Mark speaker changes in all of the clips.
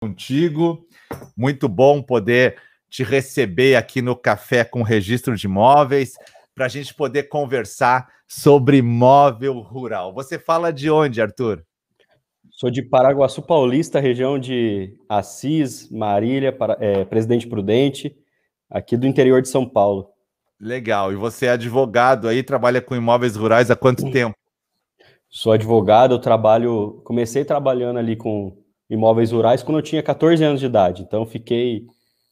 Speaker 1: contigo. Muito bom poder te receber aqui no Café com Registro de Imóveis para a gente poder conversar sobre imóvel rural. Você fala de onde, Arthur?
Speaker 2: Sou de Paraguaçu Paulista, região de Assis, Marília, para, é, Presidente Prudente, aqui do interior de São Paulo.
Speaker 1: Legal. E você é advogado aí, trabalha com imóveis rurais há quanto tempo?
Speaker 2: Sou advogado, eu trabalho, comecei trabalhando ali com imóveis rurais quando eu tinha 14 anos de idade. Então fiquei,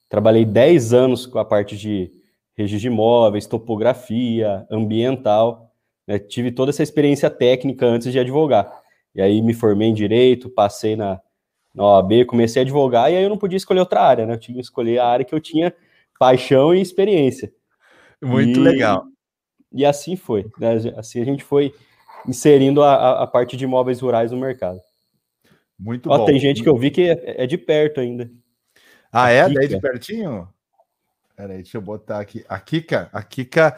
Speaker 2: trabalhei 10 anos com a parte de registro de imóveis, topografia, ambiental. Né? Tive toda essa experiência técnica antes de advogar. E aí me formei em direito, passei na, na OAB, comecei a advogar e aí eu não podia escolher outra área, né? Eu tinha que escolher a área que eu tinha paixão e experiência.
Speaker 1: Muito e, legal.
Speaker 2: E assim foi. Né? Assim a gente foi inserindo a, a, parte de imóveis rurais no mercado.
Speaker 1: Muito Ó, bom.
Speaker 2: Tem gente que eu vi que é, é de perto ainda.
Speaker 1: Ah, é? Daí de pertinho? Peraí, deixa eu botar aqui. A Kika, a Kika.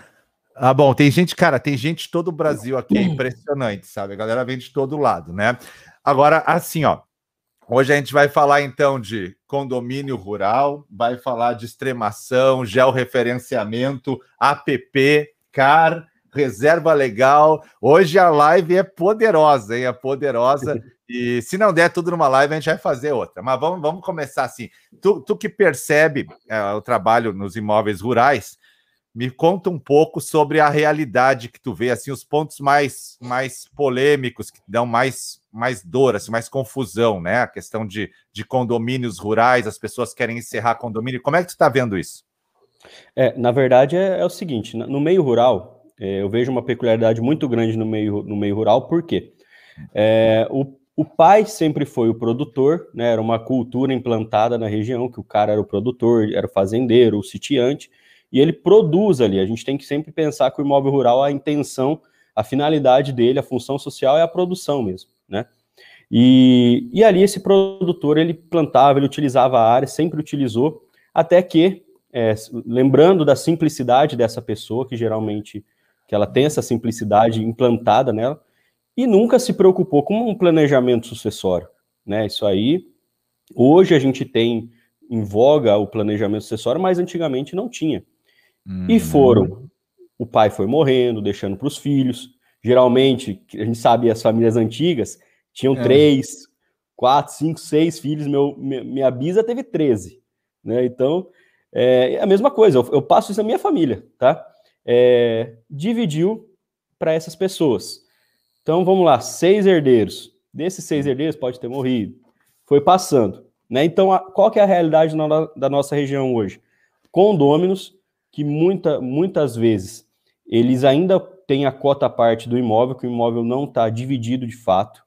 Speaker 1: Ah, bom, tem gente, cara, tem gente de todo o Brasil aqui, é impressionante, sabe? A galera vem de todo lado, né? Agora, assim, ó. Hoje a gente vai falar então de condomínio rural, vai falar de extremação, georreferenciamento, APP, CAR, reserva legal. Hoje a live é poderosa, hein? É poderosa. E se não der tudo numa live, a gente vai fazer outra. Mas vamos, vamos começar assim. Tu, tu que percebe é, o trabalho nos imóveis rurais, me conta um pouco sobre a realidade que tu vê, assim, os pontos mais, mais polêmicos, que dão mais, mais dor, assim, mais confusão, né? A questão de, de condomínios rurais, as pessoas querem encerrar condomínio. Como é que tu está vendo isso?
Speaker 2: É, na verdade, é, é, o seguinte: no meio rural, é, eu vejo uma peculiaridade muito grande no meio, no meio rural, por quê? É, o, o pai sempre foi o produtor, né? Era uma cultura implantada na região, que o cara era o produtor, era o fazendeiro, o sitiante, e ele produz ali. A gente tem que sempre pensar que o imóvel rural, a intenção, a finalidade dele, a função social é a produção mesmo, né? E, e ali esse produtor, ele plantava, ele utilizava a área, sempre utilizou, até que, é, lembrando da simplicidade dessa pessoa, que geralmente que ela tem essa simplicidade implantada nela, e nunca se preocupou com um planejamento sucessório. Né? Isso aí, hoje a gente tem em voga o planejamento sucessório, mas antigamente não tinha. Hum. E foram. O pai foi morrendo, deixando para os filhos. Geralmente, a gente sabe, as famílias antigas tinham é. três, quatro, cinco, seis filhos. Meu, minha bisa teve 13. Né? Então, é a mesma coisa. Eu, eu passo isso na minha família, tá? É, dividiu para essas pessoas. Então vamos lá, seis herdeiros. Desses seis herdeiros pode ter morrido. Foi passando. Né? Então, a, qual que é a realidade na, da nossa região hoje? Condôminos que muita, muitas vezes eles ainda têm a cota parte do imóvel, que o imóvel não está dividido de fato,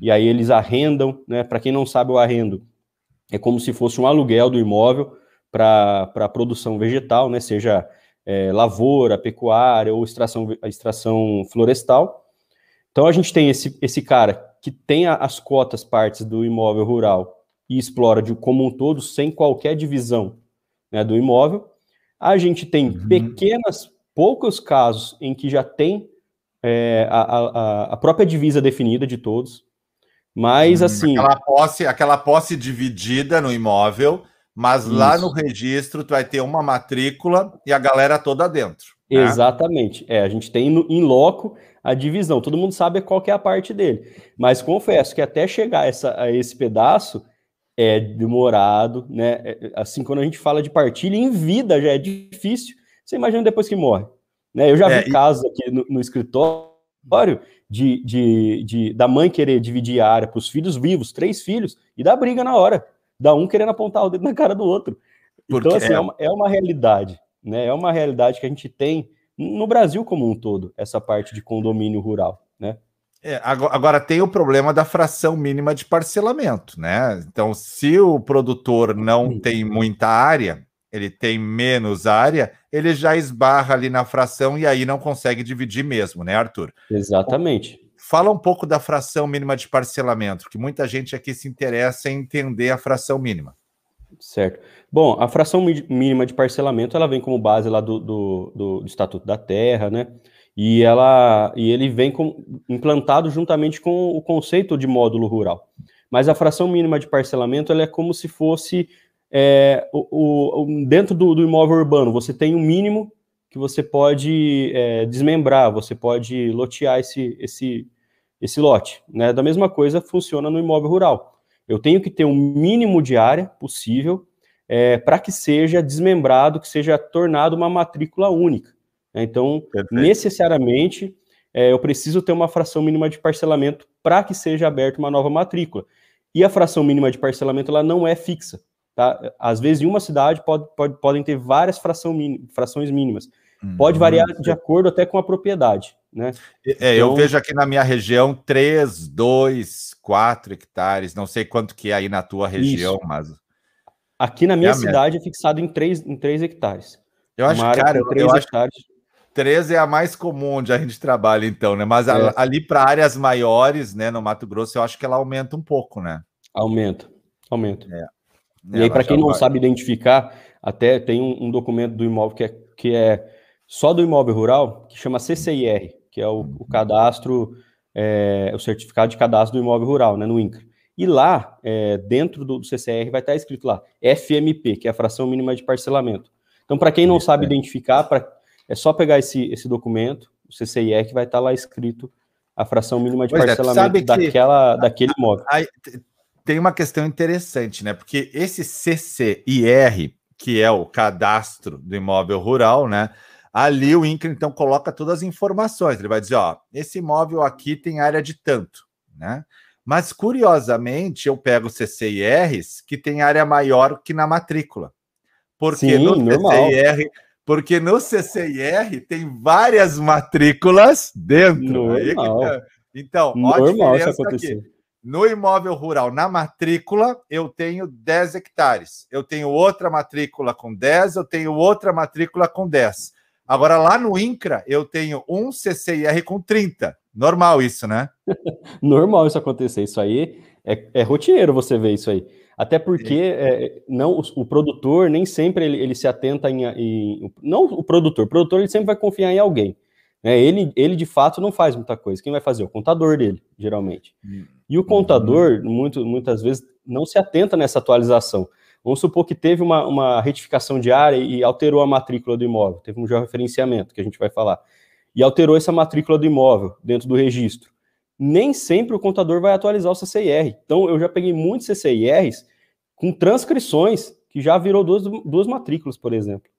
Speaker 2: e aí eles arrendam, né? Para quem não sabe, o arrendo é como se fosse um aluguel do imóvel para produção vegetal, né? Seja é, lavoura, pecuária ou extração, extração florestal. Então a gente tem esse, esse cara que tem as cotas partes do imóvel rural e explora de como um todo sem qualquer divisão né, do imóvel. A gente tem uhum. pequenas, poucos casos em que já tem é, a, a, a, própria divisa definida de todos. Mas hum, assim.
Speaker 1: Aquela posse, aquela posse dividida no imóvel, mas isso. lá no registro tu vai ter uma matrícula e a galera toda dentro.
Speaker 2: Né? Exatamente. É, a gente tem no, em loco a divisão. Todo mundo sabe qual é a parte dele. Mas confesso que até chegar essa, a esse pedaço é demorado, né? É, assim, quando a gente fala de partilha em vida já é difícil. Você imagina depois que morre. Né? Eu já vi é, casos aqui no, no escritório de, de, de, da mãe querer dividir a área para os filhos vivos, três filhos, e dar briga na hora. Da um querendo apontar o dedo na cara do outro. Então, Porque então, assim, é... é uma, é uma realidade. Né? É uma realidade que a gente tem no Brasil como um todo, essa parte de condomínio rural, né?
Speaker 1: É, agora tem o problema da fração mínima de parcelamento, né? Então, se o produtor não tem muita área, ele tem menos área, ele já esbarra ali na fração e aí não consegue dividir mesmo, né, Arthur?
Speaker 2: Exatamente.
Speaker 1: Fala um pouco da fração mínima de parcelamento, que muita gente aqui se interessa em entender a fração mínima.
Speaker 2: Certo. Bom, a fração mínima de parcelamento ela vem como base lá do, do, do, do Estatuto da Terra, né? E, ela, e ele vem com, implantado juntamente com o conceito de módulo rural. mas a fração mínima de parcelamento ela é como se fosse é, o, o, dentro do, do, imóvel urbano, você tem um mínimo que você pode é, desmembrar, você pode lotear esse, esse, esse lote. Né? Da mesma coisa funciona no imóvel rural. Eu tenho que ter um mínimo de área possível é, para que seja desmembrado, que seja tornado uma matrícula única. Né? Então, Perfeito. necessariamente, é, eu preciso ter uma fração mínima de parcelamento para que seja aberta uma nova matrícula. E a fração mínima de parcelamento ela não é fixa. Tá? Às vezes, em uma cidade, pode, pode, podem ter várias fração frações mínimas. Pode variar uhum. de acordo até com a propriedade. Né?
Speaker 1: É, então, eu vejo aqui na minha região 3, 2, 4 hectares. Não sei quanto que é aí na tua região, isso. mas.
Speaker 2: Aqui na minha é cidade minha... é fixado em 3, em 3 hectares.
Speaker 1: Eu acho, cara, eu, eu hectares. acho 13 é a mais comum onde a gente trabalha, então, né? Mas é. ali para áreas maiores, né, no Mato Grosso, eu acho que ela aumenta um pouco, né?
Speaker 2: Aumenta, aumenta. É. E aí, para quem não vai... sabe identificar, até tem um, um, documento do imóvel que é, que é só do imóvel rural, que chama CCIR, que é o, o cadastro, é, o certificado de cadastro do imóvel rural, né, no INCRA. E lá, é, dentro do, do CCR, vai estar escrito lá, FMP, que é a fração mínima de parcelamento. Então, para quem não sabe identificar, pra, é só pegar esse, esse documento, o CCIR, que vai estar lá escrito a fração mínima de pois é, parcelamento é, daquela, daquele imóvel.
Speaker 1: Tem uma questão interessante, né? Porque esse CCIR, que é o cadastro do imóvel rural, né? Ali o INCRA, então, coloca todas as informações. Ele vai dizer, ó, esse imóvel aqui tem área de tanto, né? Mas, curiosamente, eu pego CCIRs que tem área maior que na matrícula. Porque Sim, no normal. CCIR... Porque no CCIR tem várias matrículas dentro. Então,
Speaker 2: normal ó a diferença aqui.
Speaker 1: No imóvel rural, na matrícula, eu tenho 10 hectares. Eu tenho outra matrícula com 10, eu tenho outra matrícula com 10. Agora, lá no INCRA, eu tenho um CCIR com 30. Normal isso, né?
Speaker 2: Normal isso acontecer. Isso aí é, é rotineiro você ver isso aí. Até porque é, não o, o, produtor nem sempre ele, ele se atenta em, em, Não o produtor, o produtor ele sempre vai confiar em alguém. Né? Ele, ele de fato não faz muita coisa. Quem vai fazer? O contador dele, geralmente. Hum. E o contador, uhum. muito, muitas vezes, não se atenta nessa atualização. Vamos supor que teve uma, uma retificação de área e alterou a matrícula do imóvel, teve um georreferenciamento, que a gente vai falar, e alterou essa matrícula do imóvel dentro do registro. Nem sempre o contador vai atualizar o CCIR. Então, eu já peguei muitos CCIRs com transcrições que já virou duas, duas matrículas, por exemplo.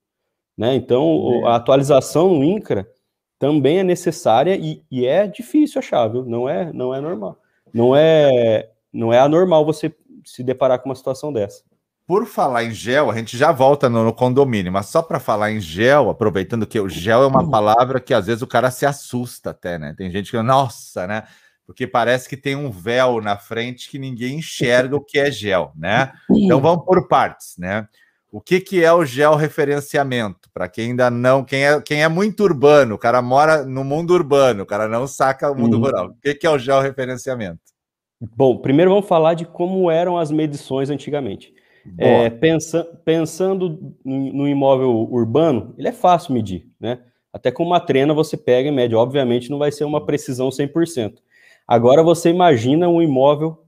Speaker 2: Né? Então, a atualização no INCRA também é necessária e, e é difícil achar, viu? Não é, não é normal não é, não é anormal você se deparar com uma situação dessa.
Speaker 1: Por falar em gel, a gente já volta no, no condomínio, mas só para falar em gel, aproveitando que o gel é uma palavra que às vezes o cara se assusta até, né? Tem gente que, nossa, né? Porque parece que tem um véu na frente que ninguém enxerga o que é gel, né? Então vamos por partes, né? O que, que é o georreferenciamento? Para quem ainda não, quem é, quem é muito urbano, o cara mora no mundo urbano, o cara não saca o mundo uhum. rural. O que, que é o georreferenciamento?
Speaker 2: Bom, primeiro vamos falar de como eram as medições antigamente. É, pensa, pensando no imóvel urbano, ele é fácil medir, né? Até com uma trena você pega e mede. Obviamente não vai ser uma precisão 100%. Agora você imagina um imóvel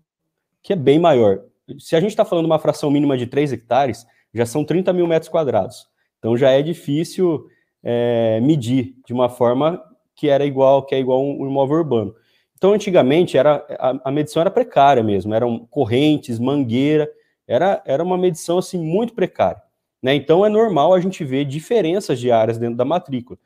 Speaker 2: que é bem maior. Se a gente está falando de uma fração mínima de 3 hectares, já são 30 mil metros quadrados. Então já é difícil é, medir de uma forma que era igual, que é igual um, imóvel urbano. Então antigamente era a, a, medição era precária mesmo, eram correntes, mangueira, era, era uma medição assim muito precária. Né? Então é normal a gente ver diferenças de áreas dentro da matrícula.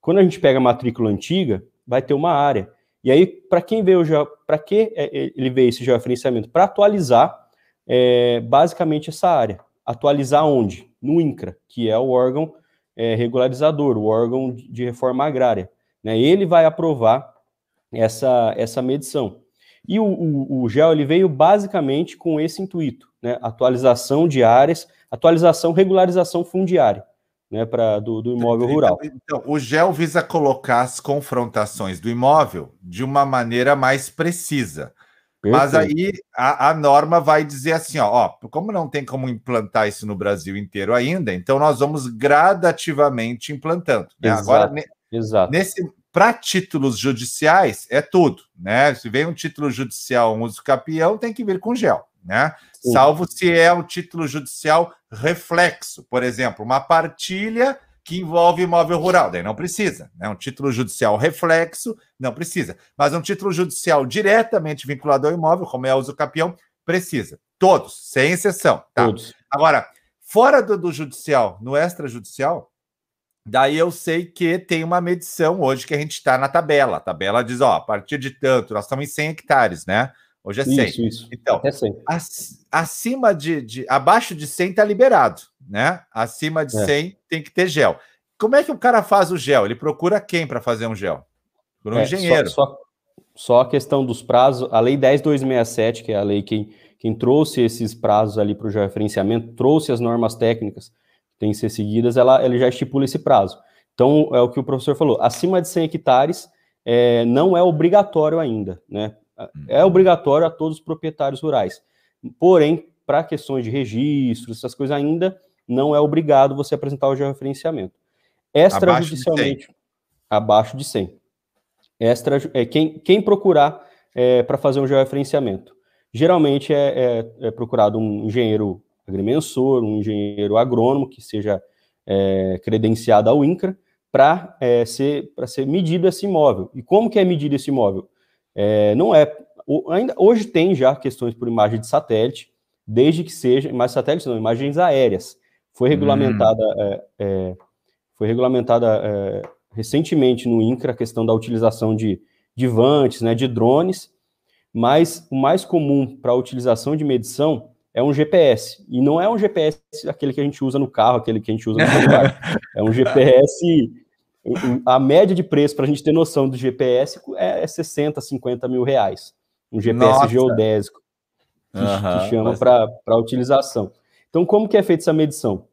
Speaker 2: Quando a gente pega a matrícula antiga, vai ter uma área. E aí, para quem vê o para que é, é, ele vê esse georreferenciamento? Para atualizar é, basicamente essa área atualizar onde? No INCRA, que é o órgão é, regularizador, o órgão de reforma agrária. Né? Ele vai aprovar essa, essa medição. E o, o, o GEL ele veio basicamente com esse intuito, né? atualização de áreas, atualização, regularização fundiária. Né, pra, do, do imóvel então, rural.
Speaker 1: Então, o GEL visa colocar as confrontações do imóvel de uma maneira mais precisa. Mas aí a, a, norma vai dizer assim: ó, ó, como não tem como implantar isso no Brasil inteiro ainda, então nós vamos gradativamente implantando. Né? Exato, Agora, ne, exato. nesse para títulos judiciais, é tudo, né? Se vem um título judicial, um uso capião, tem que vir com gel, né? Sim. Salvo se é um título judicial reflexo, por exemplo, uma partilha que envolve imóvel rural, daí não precisa. Né? Um título judicial reflexo, não precisa. Mas um título judicial diretamente vinculado ao imóvel, como é o uso capião, precisa. Todos, sem exceção. Tá? Todos. Agora, fora do, do judicial, no extrajudicial, Daí eu sei que tem uma medição hoje que a gente está na tabela. A tabela diz, ó, a partir de tanto, nós estamos em 100 hectares, né? Hoje é 100. Isso, isso. Então, é 100. acima de, de, abaixo de 100 está liberado, né? Acima de é. 100 tem que ter gel. Como é que o cara faz o gel? Ele procura quem para fazer um gel? Por um é, engenheiro.
Speaker 2: Só, só, só, a questão dos prazos, a lei 10267, que é a lei que quem trouxe esses prazos ali para o georreferenciamento, trouxe as normas técnicas têm que ser seguidas, ela, ela já estipula esse prazo. Então, é o que o professor falou, acima de 100 hectares é, não é obrigatório ainda, né? É uhum. obrigatório a todos os proprietários rurais. Porém, para questões de registro, essas coisas ainda, não é obrigado você apresentar o georreferenciamento. Extrajudicialmente, abaixo de 100. Extra, é, quem, quem procurar é, para fazer um georreferenciamento? Geralmente é, é, é procurado um engenheiro agrimensor, um engenheiro agrônomo que seja é, credenciado ao INCRA para é, ser, ser medido esse imóvel. E como que é medido esse imóvel? É, não é. Ainda, hoje tem já questões por imagem de satélite, desde que seja, imagens satélites não, imagens aéreas. Foi regulamentada, hum. é, é, foi regulamentada é, recentemente no INCRA a questão da utilização de, de vantes, né, de drones, mas o mais comum para a utilização de medição é um GPS. E não é um GPS aquele que a gente usa no carro, aquele que a gente usa no celular. é um GPS. A média de preço, para a gente ter noção do GPS, é 60, 50 mil reais. Um GPS Nossa. geodésico, que, uhum, que chama mas... para utilização. Então, como que é feita essa medição?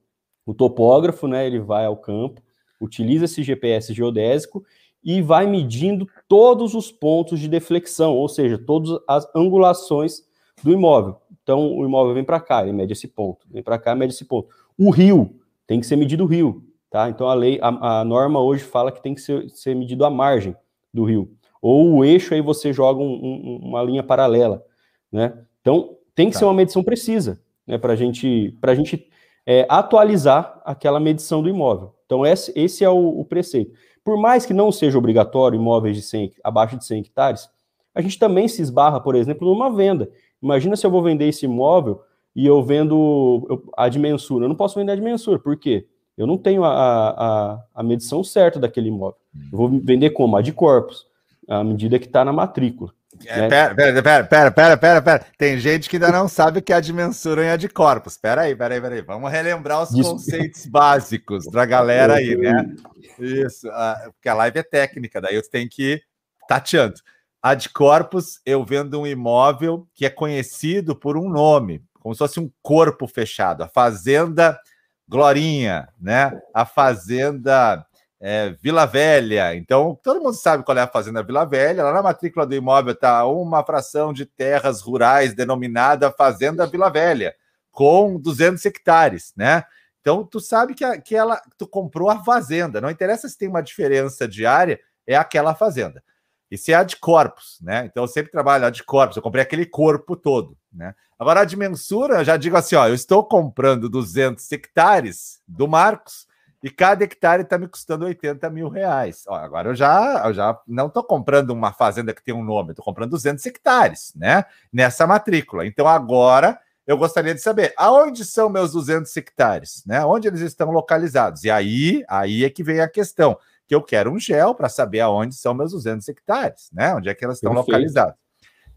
Speaker 2: O topógrafo, né, ele vai ao campo, utiliza esse GPS geodésico e vai medindo todos os pontos de deflexão, ou seja, todas as angulações do imóvel. Então, o imóvel vem para cá, ele mede esse ponto. Vem para cá, mede esse ponto. O rio, tem que ser medido o rio, tá? Então, a lei, a, a norma hoje fala que tem que ser, ser, medido a margem do rio. Ou o eixo, aí você joga um, um, uma linha paralela, né? Então, tem que tá. ser uma medição precisa, né? Para gente, a gente é, atualizar aquela medição do imóvel. Então, esse, esse é o, o, preceito. Por mais que não seja obrigatório imóveis de 100, abaixo de 100 hectares, a gente também se esbarra, por exemplo, numa venda. Imagina se eu vou vender esse imóvel e eu vendo a dimensura. Eu não posso vender a dimensura, por quê? Eu não tenho a, a, a medição certa daquele imóvel. Eu vou vender como? A de corpos, a medida que está na matrícula.
Speaker 1: É, né? pera, pera, pera, pera, pera, pera, pera. Tem gente que ainda não sabe o que é a dimensura e a de corpos. Pera aí, pera aí, pera aí. Vamos relembrar os Isso. conceitos básicos da galera aí, né? Isso, uh, porque a live é técnica, daí você tem que ir tateando. A de Corpus, eu vendo um imóvel que é conhecido por um nome, como se fosse um corpo fechado. A Fazenda Glorinha, né? A Fazenda é, Vila Velha. Então, todo mundo sabe qual é a Fazenda Vila Velha. Lá na matrícula do imóvel está uma fração de terras rurais denominada Fazenda Vila Velha, com 200 hectares, né? Então, tu sabe que, a, que ela, tu comprou a fazenda. Não interessa se tem uma diferença de área, é aquela fazenda. Se é a de corpos, né? Então eu sempre trabalho a de corpos, eu comprei aquele corpo todo, né? Agora a de mensura, eu já digo assim, ó, eu estou comprando 200 hectares do Marcos e cada hectare está me custando 80 mil reais. Ó, agora eu já, eu já não estou comprando uma fazenda que tem um nome, estou comprando 200 hectares, né? Nessa matrícula. Então agora eu gostaria de saber aonde são meus 200 hectares, né? Onde eles estão localizados? E aí, aí é que vem a questão que eu quero um gel para saber aonde são meus 200 hectares, né? Onde é que elas estão Perfeito. localizadas.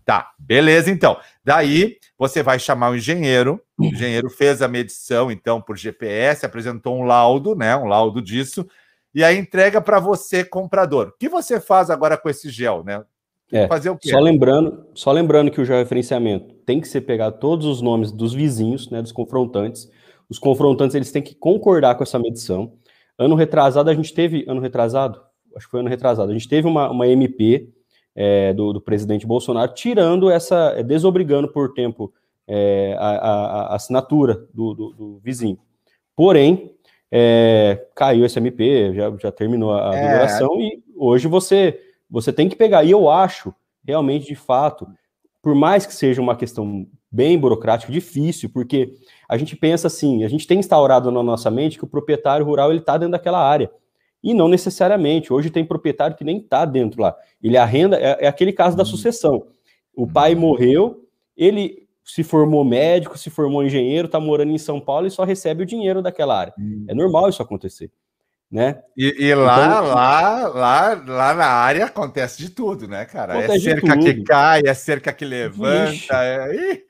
Speaker 1: Tá, beleza então. Daí você vai chamar o engenheiro, o engenheiro fez a medição então por GPS, apresentou um laudo, né? Um laudo disso, e aí entrega para você, comprador. O que você faz agora com esse gel, né?
Speaker 2: É, fazer o quê? Só lembrando, só lembrando que o georreferenciamento tem que ser pegar todos os nomes dos vizinhos, né, dos confrontantes. Os confrontantes eles têm que concordar com essa medição. Ano retrasado, a gente teve. Ano retrasado? Acho que foi ano retrasado. A gente teve uma, uma MP é, do, do, presidente Bolsonaro tirando essa. É, desobrigando por tempo é, a, a, a, assinatura do, do, do vizinho. Porém, é, caiu esse MP, já, já terminou a é, e hoje você você tem que pegar. E eu acho, realmente, de fato, por mais que seja uma questão bem burocrática, difícil, porque a gente pensa assim, a gente tem instaurado na nossa mente que o proprietário rural ele está dentro daquela área. E não necessariamente. Hoje tem proprietário que nem está dentro lá. Ele arrenda, é, é aquele caso da uhum. sucessão. O pai uhum. morreu, ele se formou médico, se formou engenheiro, está morando em São Paulo e só recebe o dinheiro daquela área. É normal isso acontecer né?
Speaker 1: E, e lá, então, lá, lá, lá na área acontece de tudo, né, cara? É cerca que cai, é cerca que levanta, é...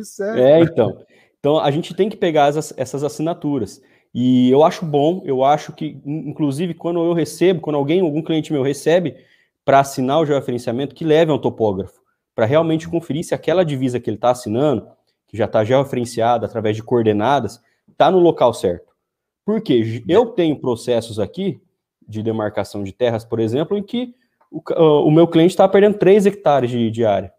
Speaker 2: isso é. É, então. Então a gente tem que pegar as, essas assinaturas. E eu acho bom, eu acho que, inclusive, quando eu recebo, quando alguém, algum cliente meu recebe para assinar o georreferenciamento, que leve ao topógrafo, para realmente conferir se aquela divisa que ele está assinando, que já está georreferenciada através de coordenadas, está no local certo. Porque eu tenho processos aqui de demarcação de terras, por exemplo, em que o, o meu cliente está perdendo 3 hectares de, de, área,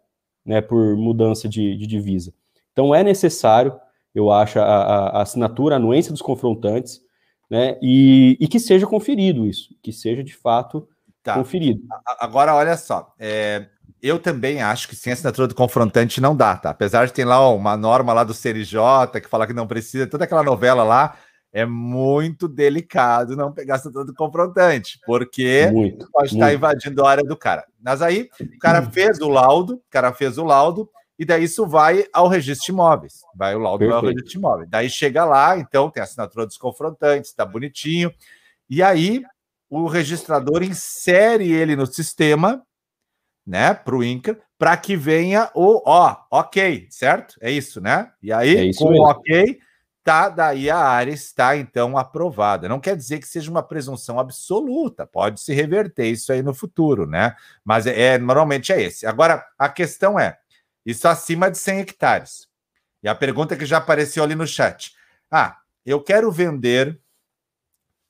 Speaker 2: né, por mudança de, de, divisa. Então é necessário, eu acho, a, a, assinatura, a anuência dos confrontantes, né, e, e, que seja conferido isso, que seja de fato tá. conferido.
Speaker 1: Agora, olha só, é, eu também acho que sem assinatura do confrontante não dá, tá? Apesar de ter lá uma norma lá do CRJ que fala que não precisa, toda aquela novela lá, é muito delicado não pegar essa do confrontante, porque muito, pode muito. estar invadindo a área do cara. Mas aí o cara fez o laudo, o cara fez o laudo, e daí isso vai ao registro de imóveis. Vai o laudo Perfeito. ao registro de imóveis. Daí chega lá, então tem a assinatura dos confrontantes, tá bonitinho. E aí o registrador insere ele no sistema, né, para o INCA, para que venha o ó, ok, certo? É isso, né? E aí, é com o ok, tá, daí a área está então aprovada. Não quer dizer que seja uma presunção absoluta, pode se reverter isso aí no futuro, né? Mas é, é normalmente é esse. Agora, a questão é: isso acima de 100 hectares. E a pergunta que já apareceu ali no chat: ah, eu quero vender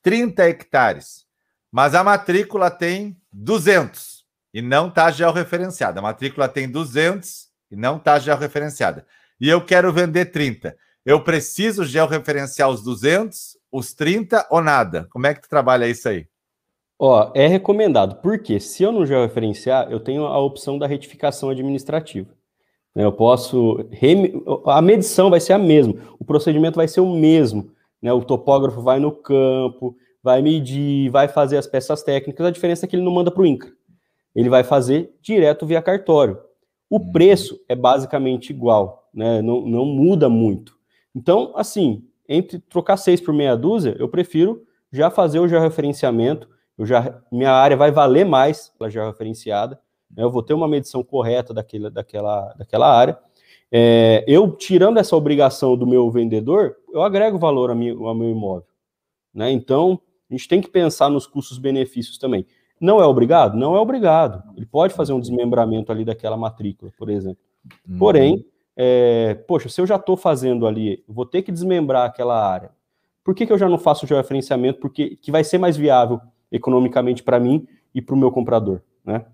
Speaker 1: 30 hectares, mas a matrícula tem 200 e não está georreferenciada. A matrícula tem 200 e não está georreferenciada. E eu quero vender 30. Eu preciso georreferenciar os 200, os 30 ou nada? Como é que tu trabalha isso aí?
Speaker 2: Ó, é recomendado, porque se eu não georreferenciar, eu tenho a opção da retificação administrativa. Eu posso. Rem... A medição vai ser a mesma, o procedimento vai ser o mesmo. Né? O topógrafo vai no campo, vai medir, vai fazer as peças técnicas. A diferença é que ele não manda para o INCRA. Ele vai fazer direto via cartório. O uhum. preço é basicamente igual, né? não, não muda muito. Então, assim, entre trocar seis por meia dúzia, eu prefiro já fazer o georreferenciamento, eu já, minha área vai valer mais pela georreferenciada, né, eu vou ter uma medição correta daquele, daquela, daquela área. É, eu, tirando essa obrigação do meu vendedor, eu agrego valor ao meu, ao meu imóvel. Né? Então, a gente tem que pensar nos custos-benefícios também. Não é obrigado? Não é obrigado. Ele pode fazer um desmembramento ali daquela matrícula, por exemplo. Uhum. Porém, é, poxa, se eu já estou fazendo ali, vou ter que desmembrar aquela área. Por que, que eu já não faço o georreferenciamento? Porque que vai ser mais viável economicamente para mim e para o meu comprador, né?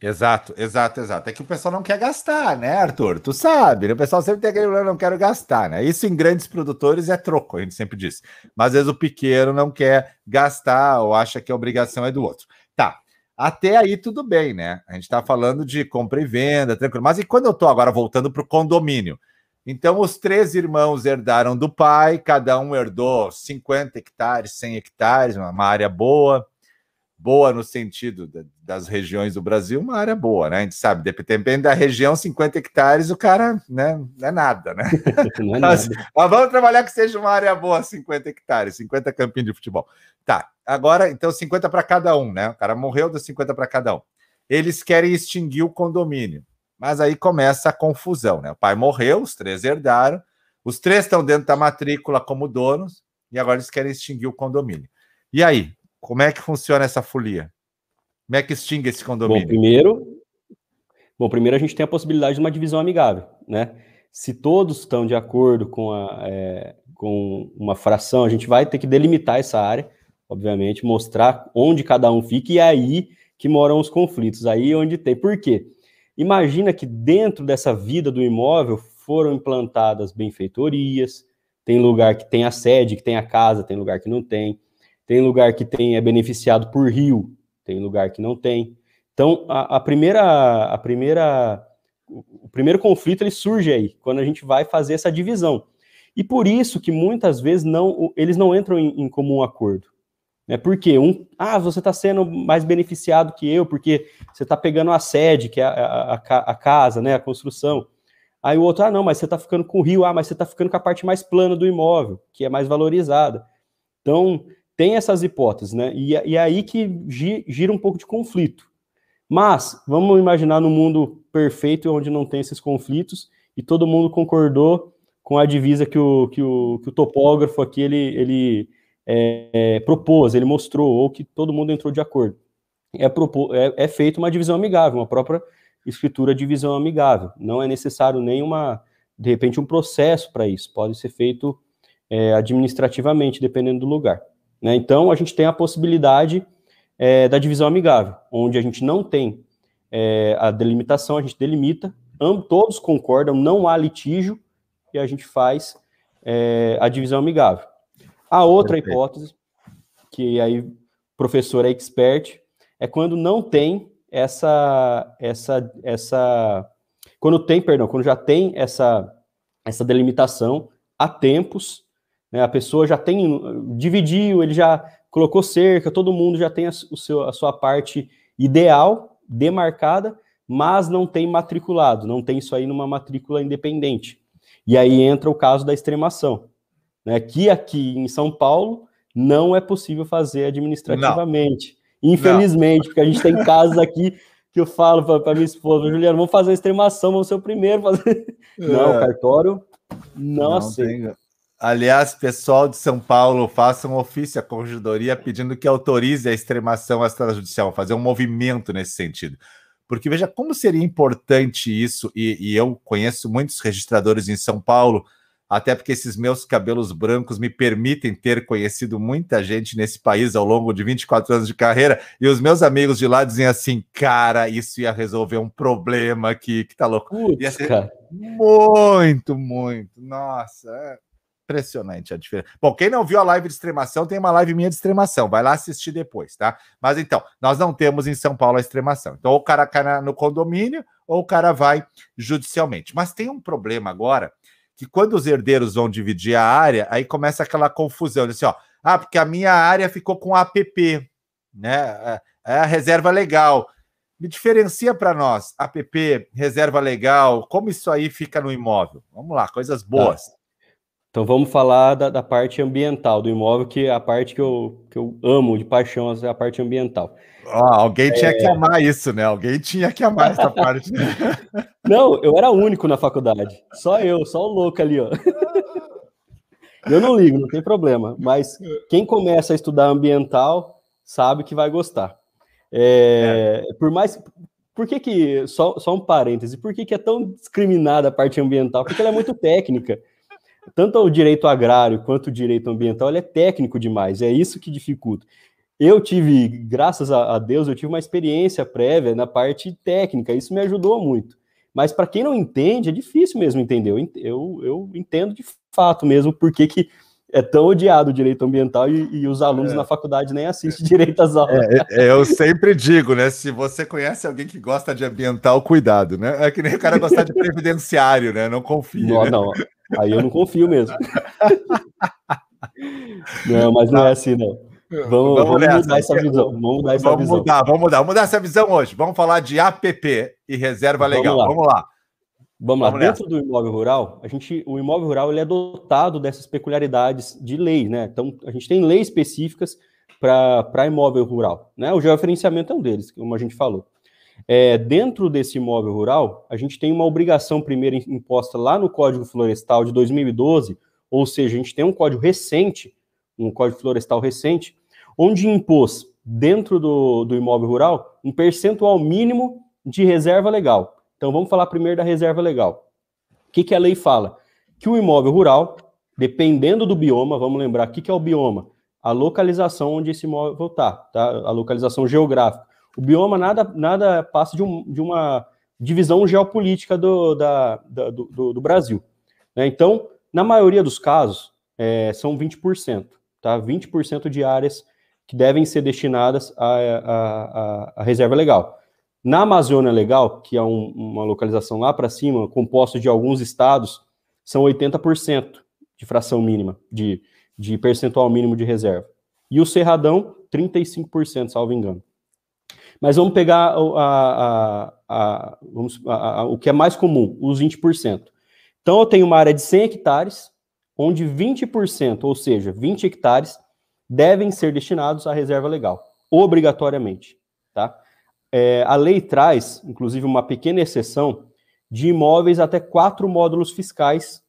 Speaker 1: Exato, exato, exato. É que o pessoal não quer gastar, né, Arthur? Tu sabe, né? o pessoal sempre tem aquele problema, não quero gastar, né? Isso em grandes produtores é troco, a gente sempre diz. Mas às vezes o pequeno não quer gastar ou acha que a obrigação é do outro. Tá, até aí tudo bem, né? A gente está falando de compra e venda, tranquilo. Mas e quando eu estou agora voltando para o condomínio? Então, os três irmãos herdaram do pai, cada um herdou 50 hectares, 100 hectares, uma área boa boa no sentido das regiões do Brasil, uma área boa, né? A gente sabe, depende da região, 50 hectares, o cara, né, não é nada, né? Não é mas, nada. mas, vamos trabalhar que seja uma área boa, 50 hectares, 50 campinhos de futebol. Tá, agora, então, 50 para cada um, né? O cara morreu, deu 50 para cada um. Eles querem extinguir o condomínio, mas aí começa a confusão, né? O pai morreu, os três herdaram, os três estão dentro da matrícula como donos, e agora eles querem extinguir o condomínio. E aí, como é que funciona essa folia? Como é que extingue esse condomínio?
Speaker 2: Bom, primeiro, bom, primeiro a gente tem a possibilidade de uma divisão amigável, né? Se todos estão de acordo com, a, é, com uma fração, a gente vai ter que delimitar essa área, obviamente, mostrar onde cada um fica e é aí que moram os conflitos, aí onde tem. Por quê? Imagina que dentro dessa vida do imóvel foram implantadas benfeitorias, tem lugar que tem a sede, que tem a casa, tem lugar que não tem. Tem lugar que tem é beneficiado por rio, tem lugar que não tem. Então, a, a primeira, a primeira, o primeiro conflito ele surge aí, quando a gente vai fazer essa divisão. E por isso que muitas vezes não, eles não entram em, em comum acordo. Né? Porque um, ah, você está sendo mais beneficiado que eu, porque você está pegando a sede, que é a, a, a, casa, né, a construção. Aí o outro, ah, não, mas você está ficando com o rio, ah, mas você está ficando com a parte mais plana do imóvel, que é mais valorizada. Então, tem essas hipóteses, né? E, e é aí que gira um pouco de conflito. Mas, vamos imaginar no mundo perfeito, onde não tem esses conflitos, e todo mundo concordou com a divisa que o, que o, que o topógrafo aqui ele, ele é, é, propôs, ele mostrou, ou que todo mundo entrou de acordo. É, é, é feita uma divisão amigável, uma própria escritura de divisão amigável. Não é necessário nenhuma, de repente, um processo para isso. Pode ser feito é, administrativamente, dependendo do lugar. Né? Então, a gente tem a possibilidade é, da divisão amigável, onde a gente não tem é, a delimitação, a gente delimita, ambos, todos concordam, não há litígio, e a gente faz é, a divisão amigável. A outra Perfeito. hipótese, que aí professor é expert, é quando não tem essa, essa, essa, quando tem, perdão, quando já tem essa, essa delimitação há tempos, né, a pessoa já tem, dividiu, ele já colocou cerca, todo mundo já tem a, o seu, a sua parte ideal, demarcada, mas não tem matriculado, não tem isso aí numa matrícula independente. E aí entra o caso da extremação né, que aqui em São Paulo não é possível fazer administrativamente. Não. Infelizmente, não. porque a gente tem casos aqui que eu falo para minha esposa, Juliana, vamos fazer a extremação, vamos ser o primeiro fazer. É. Não, cartório não, não aceita. Tem...
Speaker 1: Aliás, pessoal de São Paulo, façam um ofício à corregedoria pedindo que autorize a extremação extrajudicial, fazer um movimento nesse sentido. Porque veja como seria importante isso, e, e eu conheço muitos registradores em São Paulo até porque esses meus cabelos brancos me permitem ter conhecido muita gente nesse país ao longo de 24 anos de carreira, e os meus amigos de lá dizem assim, cara, isso ia resolver um problema aqui, que tá louco. Putz, ia ser cara. muito, muito, nossa, é impressionante a diferença. Bom, quem não viu a live de extremação, tem uma live minha de extremação, vai lá assistir depois, tá? Mas então, nós não temos em São Paulo a extremação. Então, ou o cara cai no condomínio, ou o cara vai judicialmente. Mas tem um problema agora, que quando os herdeiros vão dividir a área, aí começa aquela confusão, assim, ó, ah, porque a minha área ficou com APP, né? É, é a reserva legal. Me diferencia para nós, APP, reserva legal, como isso aí fica no imóvel? Vamos lá, coisas boas. Tá.
Speaker 2: Então vamos falar da, da, parte ambiental do imóvel, que é a parte que eu, que eu amo de paixão, é a parte ambiental.
Speaker 1: Oh, alguém tinha é... que amar isso, né? Alguém tinha que amar essa parte.
Speaker 2: Não, eu era único na faculdade. Só eu, só o louco ali, ó. Eu não ligo, não tem problema. Mas quem começa a estudar ambiental sabe que vai gostar. É, é. Por mais. Por que que. Só, só um parêntese. Por que, que é tão discriminada a parte ambiental? Porque ela é muito técnica. Tanto o direito agrário quanto o direito ambiental, ele é técnico demais. É isso que dificulta. Eu tive, graças a, Deus, eu tive uma experiência prévia na parte técnica, isso me ajudou muito. Mas para quem não entende, é difícil mesmo entender. Eu, eu, eu entendo de fato mesmo por que, que é tão odiado o direito ambiental e, e os alunos é. na faculdade nem assistem direito às aulas.
Speaker 1: É, é, eu sempre digo, né? Se você conhece alguém que gosta de ambiental, cuidado, né? É que nem o cara gostar de previdenciário, né? Não confie.
Speaker 2: Não,
Speaker 1: né?
Speaker 2: não. Aí eu não confio mesmo. não, mas não é assim, não. Vamos, vamos, vamos mudar essa visão. Vamos mudar essa
Speaker 1: vamos
Speaker 2: visão.
Speaker 1: Mudar, vamos mudar, vamos mudar essa visão hoje. Vamos falar de APP e reserva legal. Vamos lá. Vamos lá.
Speaker 2: Vamos lá. Vamos Dentro do imóvel rural, a gente, o imóvel rural ele é dotado dessas peculiaridades de lei, né? Então, a gente tem leis específicas para imóvel rural, né? O georreferenciamento é um deles, como a gente falou. É, dentro desse imóvel rural, a gente tem uma obrigação primeira imposta lá no Código Florestal de 2012, ou seja, a gente tem um código recente, um Código Florestal recente, onde impôs, dentro do, do imóvel rural, um percentual mínimo de reserva legal. Então vamos falar primeiro da reserva legal. O que, que a lei fala? Que o imóvel rural, dependendo do bioma, vamos lembrar, o que, que é o bioma? A localização onde esse imóvel está, tá? a localização geográfica. O bioma nada, nada passa de, um, de uma divisão geopolítica do, da, da, do, do, Brasil. Né? Então, na maioria dos casos, é, são 20%, tá? 20% de áreas que devem ser destinadas à, reserva legal. Na Amazônia Legal, que é um, uma localização lá para cima, composto de alguns estados, são 80% de fração mínima, de, de percentual mínimo de reserva. E o Cerradão, 35%, salvo engano. Mas vamos pegar a, a, a, vamos, o que é mais comum, os 20%. Então, eu tenho uma área de 100 hectares, onde 20%, ou seja, 20 hectares, devem ser destinados à reserva legal, obrigatoriamente. Tá? É, a lei traz, inclusive, uma pequena exceção de imóveis até quatro módulos fiscais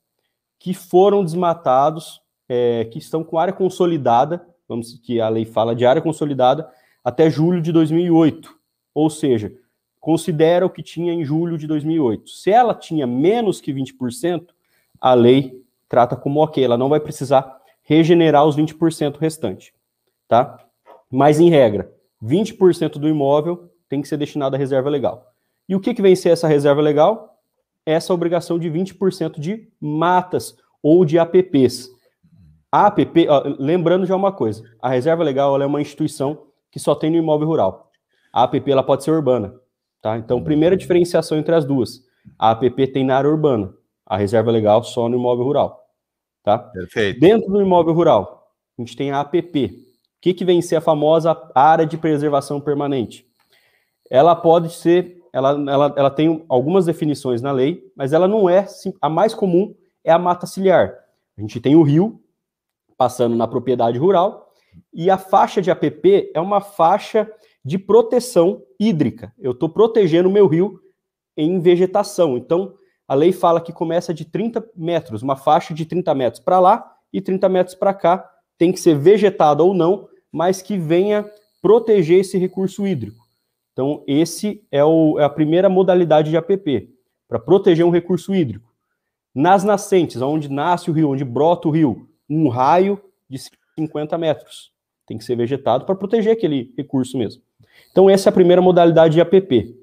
Speaker 2: que foram desmatados, é, que estão com área consolidada, vamos que a lei fala de área consolidada, até julho de 2008. Ou seja, considera o que tinha em julho de 2008. Se ela tinha menos que 20%, a lei trata como ok, ela não vai precisar regenerar os 20% restante, tá? Mas em regra, 20% do imóvel tem que ser destinado à reserva legal. E o que, que vem ser essa reserva legal? Essa obrigação de 20% de matas ou de APPs. A APP, ó, lembrando já uma coisa, a reserva legal é uma instituição que só tem no imóvel rural. A APP ela pode ser urbana, tá? Então, primeira diferenciação entre as duas. A APP tem na área urbana, a reserva legal só no imóvel rural. Tá? Perfeito. Dentro do imóvel rural, a gente tem a APP. O que, que vem ser a famosa área de preservação permanente? Ela pode ser, ela, ela, ela tem algumas definições na lei, mas ela não é, a mais comum é a mata ciliar. A gente tem o rio passando na propriedade rural e a faixa de APP é uma faixa de proteção hídrica. Eu estou protegendo o meu rio em vegetação. Então, a lei fala que começa de 30 metros, uma faixa de 30 metros para lá e 30 metros para cá, tem que ser vegetado ou não, mas que venha proteger esse recurso hídrico. Então, esse é, o, é a primeira modalidade de APP, para proteger um recurso hídrico. Nas nascentes, onde nasce o rio, onde brota o rio, um raio de 50 metros. Tem que ser vegetado para proteger aquele recurso mesmo. Então, essa é a primeira modalidade de APP.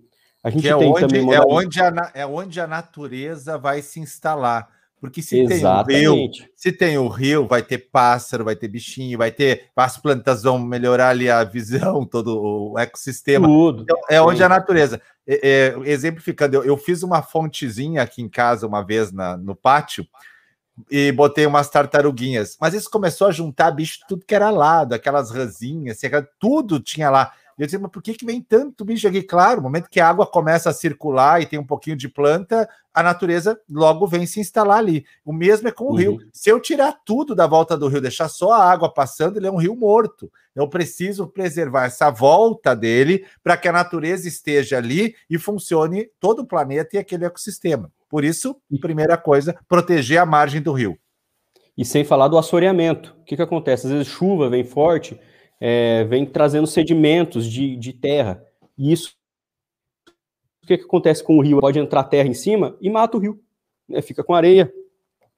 Speaker 1: A gente é tem onde, também é onde, a, é onde a natureza vai se instalar. Porque se Exatamente. tem o rio, se tem o rio, vai ter pássaro, vai ter bichinho, vai ter. As plantas vão melhorar ali a visão, todo o ecossistema. Tudo. Então, é onde a natureza. É, é, exemplificando, eu, eu, fiz uma fontezinha aqui em casa uma vez na, no pátio e botei umas tartaruguinhas. Mas isso começou a juntar bicho tudo que era lado, aquelas ranzinhas, assim, tudo tinha lá. E eu disse, mas por que, que vem tanto bicho aqui? Claro, no momento que a água começa a circular e tem um pouquinho de planta, a natureza logo vem se instalar ali. O mesmo é com o uhum. rio. Se eu tirar tudo da volta do rio, deixar só a água passando, ele é um rio morto. Eu preciso preservar essa volta dele para que a natureza esteja ali e funcione todo o planeta e aquele ecossistema. Por isso, primeira coisa, proteger a margem do rio.
Speaker 2: E sem falar do assoreamento. O que, que acontece? Às vezes chuva vem forte, é, vem trazendo sedimentos de, de terra. E isso, o que, que acontece com o rio? Pode entrar terra em cima e mata o rio, né? fica com areia.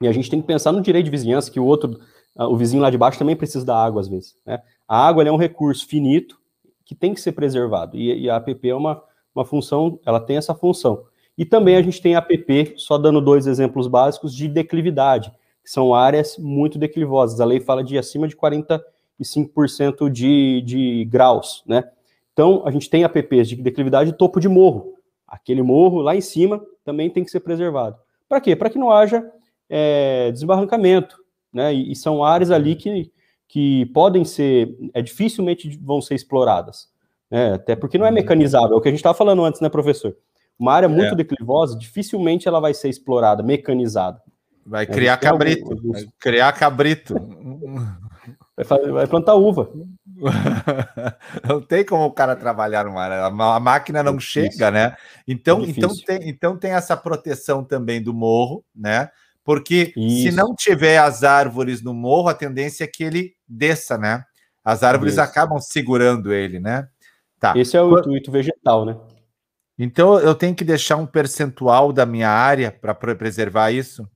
Speaker 2: E a gente tem que pensar no direito de vizinhança, que o outro, o vizinho lá de baixo também precisa da água às vezes. Né? A água é um recurso finito que tem que ser preservado. E, e a APP é uma, uma função, ela tem essa função. E também a gente tem a APP, só dando dois exemplos básicos, de declividade, são áreas muito declivosas. A lei fala de acima de 40 e 5% de, de graus, né? Então, a gente tem APPs de declividade topo de morro. Aquele morro lá em cima também tem que ser preservado. Para quê? Para que não haja é, desbarrancamento, né? E, e, são áreas ali que, que podem ser, é, dificilmente vão ser exploradas. Né? Até porque não é mecanizável, é o que a gente estava falando antes, né, professor? Uma área muito é. declivosa, dificilmente ela vai ser explorada, mecanizada.
Speaker 1: Vai criar cabrito. Algum, vai criar cabrito.
Speaker 2: Vai, fazer, vai plantar uva.
Speaker 1: não tem como o cara trabalhar numa área, a máquina não chega, né? Então, é então, tem, então tem essa proteção também do morro, né? Porque Isso. se não tiver as árvores no morro, a tendência é que ele desça, né? As árvores Isso. acabam segurando ele, né?
Speaker 2: Tá. Esse é o intuito vegetal, né?
Speaker 1: Então eu tenho que deixar um percentual da minha área para preservar isso?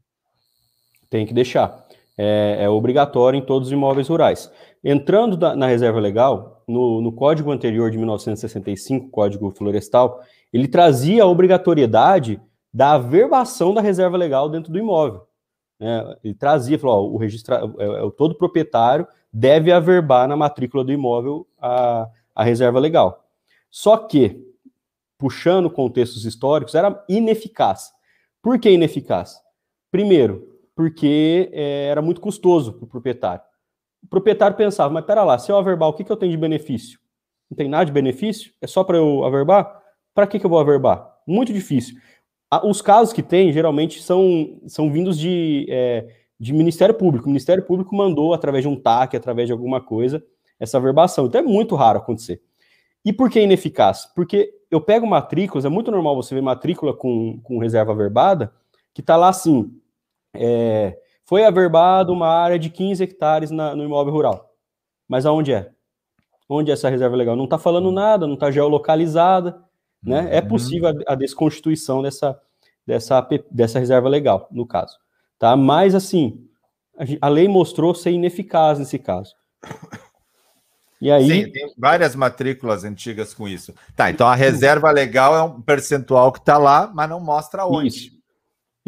Speaker 2: Tem que deixar é, é obrigatório em todos os imóveis rurais. Entrando da, na reserva legal, no, no, código anterior de 1965, Código Florestal, ele trazia a obrigatoriedade da averbação da reserva legal dentro do imóvel. É, ele trazia, falou, ó, o registro, é, é, todo proprietário deve averbar na matrícula do imóvel a, a reserva legal. Só que, puxando contextos históricos, era ineficaz. Por que ineficaz? Primeiro, porque é, era muito custoso para o proprietário. O proprietário pensava, mas pera lá, se eu averbar, o que, que eu tenho de benefício? Não tem nada de benefício? É só para eu averbar? Para que, que eu vou averbar? Muito difícil. Os casos que tem, geralmente, são, são vindos de, é, de Ministério Público. O Ministério Público mandou, através de um TAC, através de alguma coisa, essa averbação. Então é muito raro acontecer. E por que ineficaz? Porque eu pego matrículas, é muito normal você ver matrícula com, com reserva averbada, que está lá assim, é, foi averbado uma área de 15 hectares na, no imóvel rural. Mas aonde é? Onde é essa reserva legal? Não está falando nada, não está geolocalizada, né? É uhum. possível a, a desconstituição dessa, dessa, dessa reserva legal, no caso. Tá? Mas, assim, a, a lei mostrou ser ineficaz nesse caso.
Speaker 1: E aí... Sim, tem várias matrículas antigas com isso. Tá, então a reserva legal é um percentual que está lá, mas não mostra onde.
Speaker 2: Isso.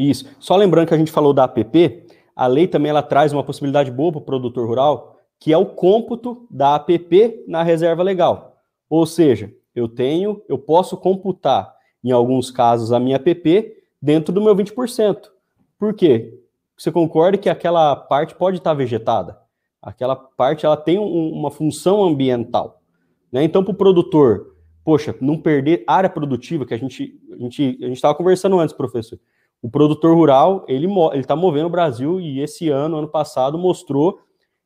Speaker 2: Isso. Só lembrando que a gente falou da APP, a lei também ela traz uma possibilidade boa para o produtor rural, que é o cômputo da APP na reserva legal. Ou seja, eu tenho, eu posso computar, em alguns casos, a minha APP dentro do meu 20%. Por quê? Você concorda que aquela parte pode estar vegetada? Aquela parte ela tem um, uma função ambiental. Né? Então, para o produtor, poxa, não perder área produtiva, que a gente a gente a estava conversando antes, professor. O produtor rural, ele está movendo o Brasil e esse ano, ano passado, mostrou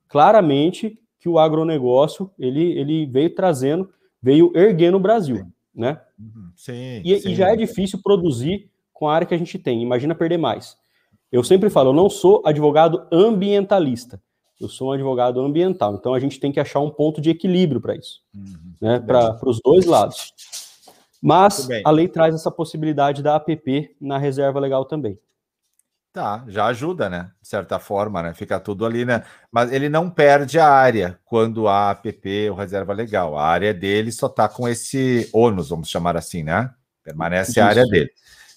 Speaker 2: claramente que o agronegócio ele, ele veio trazendo, veio erguendo o Brasil, né? Uhum. Sim, e, sim. e já é difícil produzir com a área que a gente tem. Imagina perder mais. Eu sempre falo, eu não sou advogado ambientalista, eu sou um advogado ambiental. Então a gente tem que achar um ponto de equilíbrio para isso, uhum. né? Para os dois lados. Mas a lei traz essa possibilidade da APP na reserva legal também.
Speaker 1: Tá, já ajuda, né? De certa forma, né? Fica tudo ali, né? Mas ele não perde a área quando há APP ou reserva legal. A área dele só tá com esse ônus, vamos chamar assim, né? Permanece Isso. a área dele.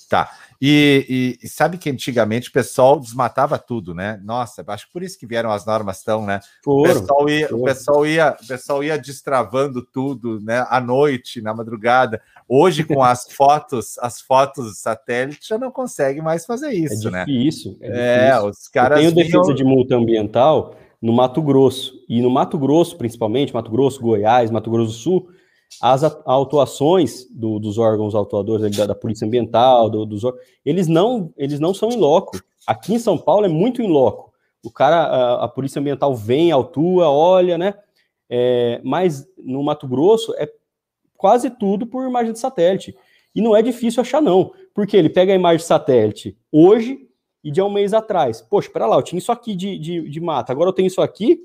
Speaker 1: Tá. E, e, sabe que antigamente o pessoal desmatava tudo, né? Nossa, acho que por isso que vieram as normas tão, né? o pessoal ia, o pessoal ia, o pessoal ia destravando tudo, né? À noite, na madrugada. Hoje com as fotos, as fotos satélite já não consegue mais fazer isso,
Speaker 2: é
Speaker 1: né?
Speaker 2: Difícil, é, é os caras. Eu tenho defesa vinham... de multa ambiental no Mato Grosso e no Mato Grosso, principalmente Mato Grosso, Goiás, Mato Grosso do Sul as autuações do, dos órgãos autuadores da, da Polícia Ambiental, do, dos, eles não eles não são em loco. Aqui em São Paulo é muito em loco. O cara, a, a Polícia Ambiental vem, autua, olha, né? É, mas no Mato Grosso é quase tudo por imagem de satélite. E não é difícil achar, não. Porque ele pega a imagem de satélite hoje e de um mês atrás. Poxa, espera lá, eu tinha isso aqui de, de, de mata, agora eu tenho isso aqui.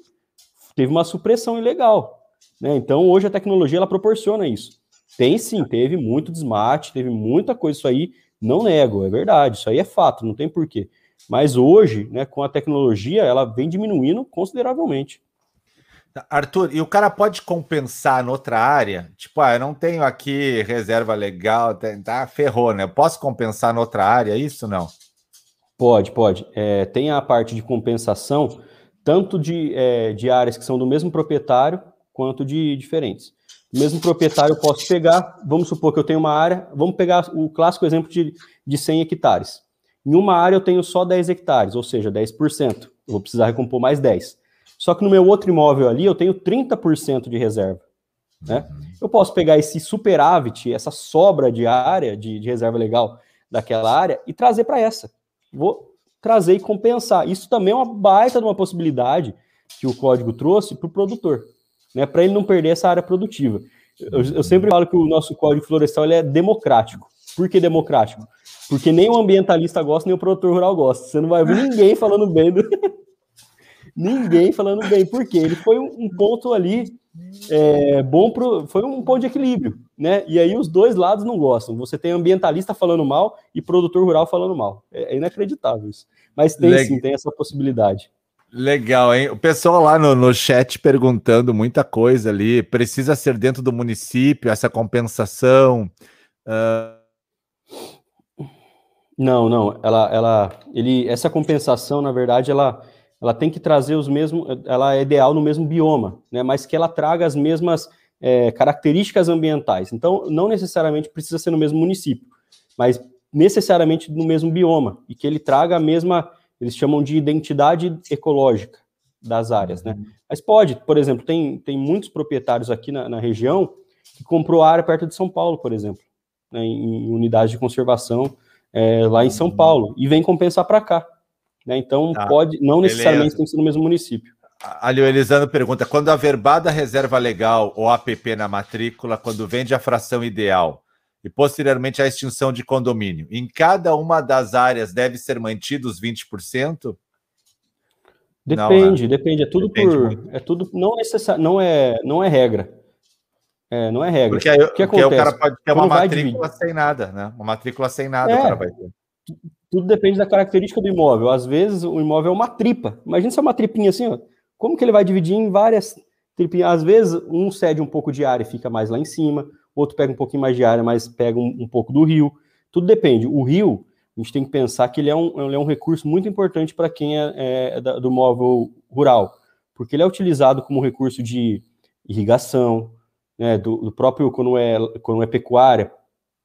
Speaker 2: Teve uma supressão ilegal. Né? Então, hoje a tecnologia ela proporciona isso. Tem sim, teve muito desmate, teve muita coisa, isso aí não nego, é verdade, isso aí é fato, não tem porquê. Mas hoje, né, com a tecnologia, ela vem diminuindo consideravelmente.
Speaker 1: Arthur, e o cara pode compensar noutra área? Tipo, ah, eu não tenho aqui reserva legal, tá, ferrou, né? Eu posso compensar noutra área, é isso não?
Speaker 2: Pode, pode. É, tem a parte de compensação, tanto de, é, de áreas que são do mesmo proprietário, quanto de diferentes. Mesmo proprietário eu posso pegar, vamos supor que eu tenho uma área, vamos pegar o clássico exemplo de, de 100 hectares. Em uma área eu tenho só 10 hectares, ou seja, 10%. Eu vou precisar recompor mais 10. Só que no meu outro imóvel ali eu tenho 30% de reserva. Né? Eu posso pegar esse superávit, essa sobra de área, de, de reserva legal daquela área e trazer para essa. Vou trazer e compensar. Isso também é uma baita de uma possibilidade que o código trouxe para o produtor né, para ele não perder essa área produtiva. Eu, eu, sempre falo que o nosso código florestal ele é democrático. Por que democrático? Porque nem o ambientalista gosta, nem o produtor rural gosta. Você não vai ouvir ninguém falando bem do. ninguém falando bem. Por quê? Ele foi um, ponto ali é, bom pro, foi um ponto de equilíbrio, né? E aí os dois lados não gostam. Você tem ambientalista falando mal e produtor rural falando mal. É, é inacreditável isso. Mas tem sim, tem essa possibilidade.
Speaker 1: Legal, hein? O pessoal lá no, no chat perguntando muita coisa ali. Precisa ser dentro do município essa compensação? Uh...
Speaker 2: Não, não. Ela, ela, ele, essa compensação, na verdade, ela, ela tem que trazer os mesmos, ela é ideal no mesmo bioma, né? Mas que ela traga as mesmas é, características ambientais. Então, não necessariamente precisa ser no mesmo município, mas necessariamente no mesmo bioma e que ele traga a mesma, eles chamam de identidade ecológica das áreas, né? Mas pode, por exemplo, tem, tem muitos proprietários aqui na, na região que comprou área perto de São Paulo, por exemplo, né, em, em unidade de conservação é, lá em São uhum. Paulo e vem compensar para cá. Né? Então, tá. pode, não necessariamente Beleza. tem que ser no mesmo município.
Speaker 1: A Elisandro pergunta: quando a verbada reserva legal ou APP na matrícula, quando vende a fração ideal e posteriormente a extinção de condomínio, em cada uma das áreas deve ser mantido os 20%?
Speaker 2: Depende, não, né? depende. É tudo depende por. Muito. É tudo. Não, necessar, não, é, não é regra. É, não é regra.
Speaker 1: Porque, aí, o que acontece? o cara pode ter uma matrícula sem nada, né? Uma matrícula sem nada é, o cara vai ter.
Speaker 2: Tudo depende da característica do imóvel. Às vezes o imóvel é uma tripa. Imagina se é uma tripinha assim, ó. Como que ele vai dividir em várias tripinhas? Às vezes um cede um pouco de área e fica mais lá em cima, outro pega um pouquinho mais de área, mas pega um, um pouco do rio. Tudo depende. O rio, a gente tem que pensar que ele é um, ele é um recurso muito importante para quem é, é, do móvel rural, porque ele é utilizado como recurso de irrigação, né, do, do, próprio quando é, quando é pecuária,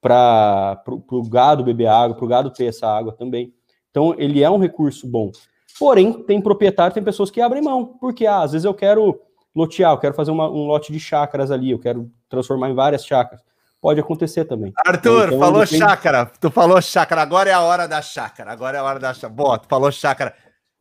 Speaker 2: para o gado beber água, para o gado ter essa água também. Então, ele é um recurso bom. Porém, tem proprietário, tem pessoas que abrem mão, porque ah, às vezes eu quero lotear, eu quero fazer uma, um lote de chácaras ali, eu quero transformar em várias chácaras. Pode acontecer também.
Speaker 1: Arthur, então, falou tem... chácara. Tu falou chácara, agora é a hora da chácara. Agora é a hora da chácara. Boa, tu falou chácara.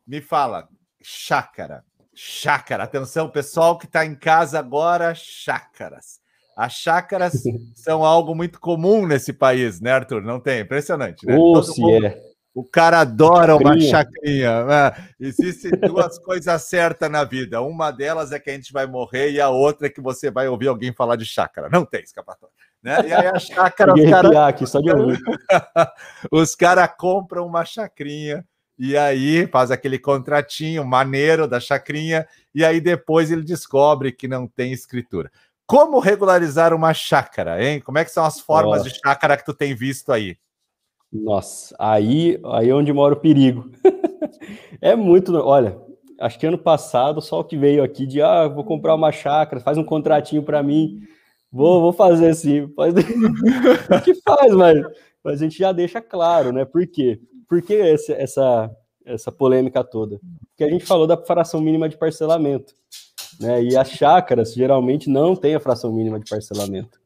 Speaker 1: Me fala, chácara. Chácara. Atenção, pessoal que está em casa agora, chácaras. As chácaras são algo muito comum nesse país, né, Arthur? Não tem? Impressionante, né?
Speaker 2: Oh, se mundo... é.
Speaker 1: O cara adora uma chacrinha. Né? Existem duas coisas certas na vida. Uma delas é que a gente vai morrer e a outra é que você vai ouvir alguém falar de chácara. Não tem escapatória. Né? E aí a chácara. os cara... caras compram uma chacrinha e aí faz aquele contratinho maneiro da chacrinha e aí depois ele descobre que não tem escritura. Como regularizar uma chácara, hein? Como é que são as formas Nossa. de chácara que tu tem visto aí?
Speaker 2: Nossa, aí, aí é onde mora o perigo. é muito, olha, acho que ano passado só o que veio aqui de ah, vou comprar uma chácara, faz um contratinho para mim. Vou, vou fazer assim. Faz... o que faz, mas, mas a gente já deixa claro, né? Por quê? Por que essa, essa, essa polêmica toda? Porque a gente falou da fração mínima de parcelamento. Né? E as chácaras geralmente não têm a fração mínima de parcelamento.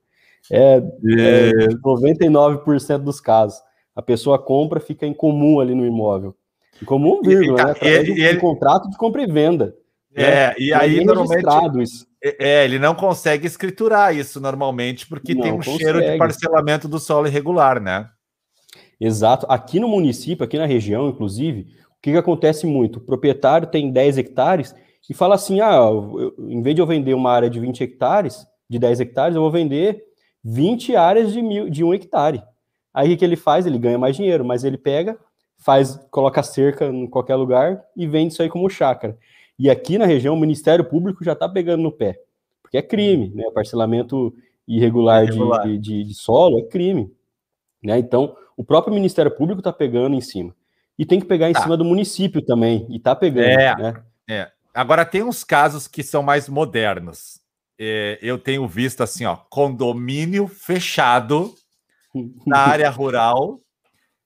Speaker 2: É, é 99% dos casos. A pessoa compra, fica em comum ali no imóvel. Em comum, vírgula, né? Através de um ele... contrato de compra e venda.
Speaker 1: É, né? e aí normalmente. Isso. É, ele não consegue escriturar isso normalmente, porque não tem um consegue. cheiro de parcelamento do solo irregular, né?
Speaker 2: Exato. Aqui no município, aqui na região, inclusive, o que, que acontece muito? O proprietário tem 10 hectares e fala assim: ah, eu, em vez de eu vender uma área de 20 hectares, de 10 hectares, eu vou vender 20 áreas de, mil, de um hectare. Aí o que ele faz? Ele ganha mais dinheiro, mas ele pega, faz, coloca cerca em qualquer lugar e vende isso aí como chácara. E aqui na região, o Ministério Público já está pegando no pé, porque é crime, né? Parcelamento irregular, irregular. De, de, de, solo é crime. Né? Então, o próprio Ministério Público está pegando em cima. E tem que pegar em tá. cima do município também, e está pegando. É, né?
Speaker 1: é. Agora, tem uns casos que são mais modernos. É, eu tenho visto assim, ó, condomínio fechado na área rural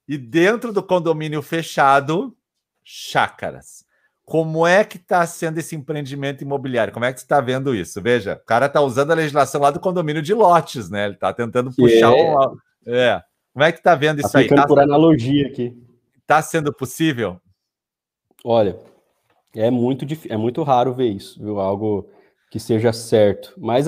Speaker 1: e dentro do condomínio fechado, chácaras. Como é que está sendo esse empreendimento imobiliário? Como é que você está vendo isso? Veja, o cara está usando a legislação lá do condomínio de lotes, né? Ele está tentando puxar é. um. É. Como é que está vendo tá isso aí?
Speaker 2: Tá por analogia aqui.
Speaker 1: Está sendo possível?
Speaker 2: Olha, é muito, é muito raro ver isso, viu? Algo que seja certo. Mas,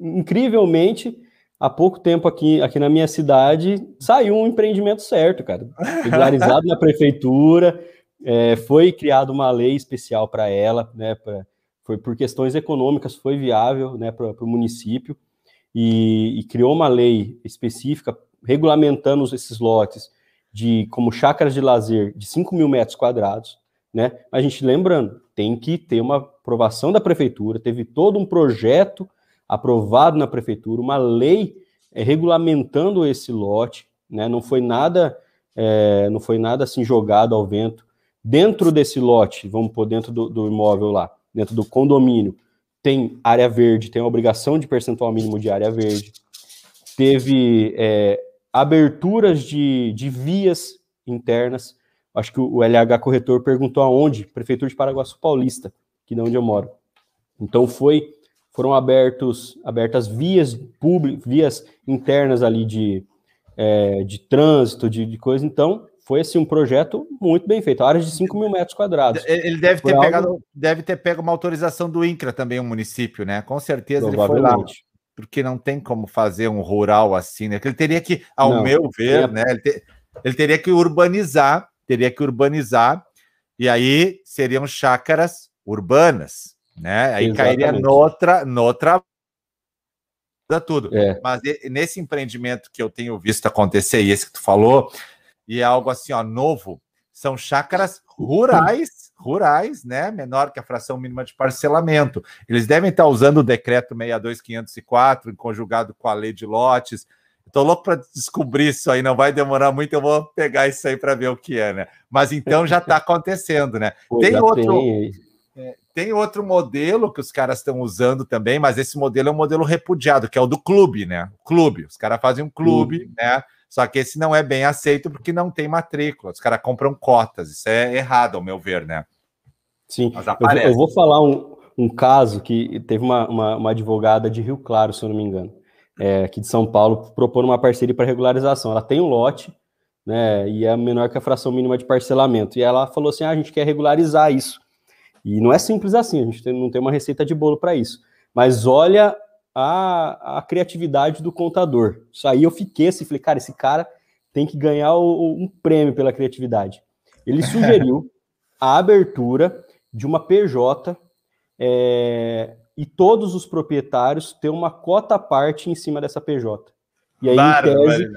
Speaker 2: incrivelmente, há pouco tempo aqui, aqui na minha cidade saiu um empreendimento certo, cara. Regularizado na prefeitura, é, foi criada uma lei especial para ela, né? Pra, foi por questões econômicas, foi viável né, para o município e, e, criou uma lei específica regulamentando esses lotes de como chácaras de lazer de 5 mil metros quadrados, né? A gente lembrando, tem que ter uma aprovação da prefeitura, teve todo um projeto aprovado na prefeitura, uma lei é, regulamentando esse lote, né? Não foi nada, é, não foi nada assim jogado ao vento. Dentro desse lote, vamos pôr dentro do, do imóvel lá, dentro do condomínio, tem área verde, tem a obrigação de percentual mínimo de área verde. Teve é, aberturas de, de vias internas. Acho que o LH Corretor perguntou aonde? Prefeitura de Paraguaçu Paulista, que é onde eu moro. Então foi foram abertos abertas vias públicas, vias internas ali de, é, de trânsito, de, de coisa. Então foi assim um projeto muito bem feito, áreas de 5 mil metros quadrados.
Speaker 1: Ele deve ter, algo... pegado, deve ter pego uma autorização do INCRA também, um município, né? Com certeza ele foi lá porque não tem como fazer um rural assim, né? Ele teria que, ao não, meu ver, é... né? Ele, ele, teria que urbanizar, teria que urbanizar, e aí seriam chácaras urbanas, né? Aí Exatamente. cairia noutra, noutra tudo. É. Mas nesse empreendimento que eu tenho visto acontecer, e esse que tu falou, e é algo assim, ó, novo, são chácaras rurais rurais, né, menor que a fração mínima de parcelamento. Eles devem estar usando o decreto 62504 conjugado com a lei de lotes. Estou louco para descobrir isso aí, não vai demorar muito, eu vou pegar isso aí para ver o que é, né? Mas então já está acontecendo, né? Pô, tem outro tem. Tem outro modelo que os caras estão usando também, mas esse modelo é um modelo repudiado, que é o do clube, né? clube. Os caras fazem um clube, uhum. né? Só que esse não é bem aceito porque não tem matrícula. Os caras compram cotas. Isso é errado, ao meu ver, né?
Speaker 2: Sim. Eu, eu, vou falar um, um caso que teve uma, uma, uma, advogada de Rio Claro, se eu não me engano, é, aqui de São Paulo, propor uma parceria para regularização. Ela tem um lote, né? E é menor que a fração mínima de parcelamento. E ela falou assim: ah, a gente quer regularizar isso. E não é simples assim, a gente tem, não tem uma receita de bolo para isso. Mas olha a, a criatividade do contador. Isso aí eu fiquei assim, falei, cara, esse cara tem que ganhar o, um prêmio pela criatividade. Ele sugeriu a abertura de uma PJ é, e todos os proprietários ter uma cota à parte em cima dessa PJ. E aí, em tese,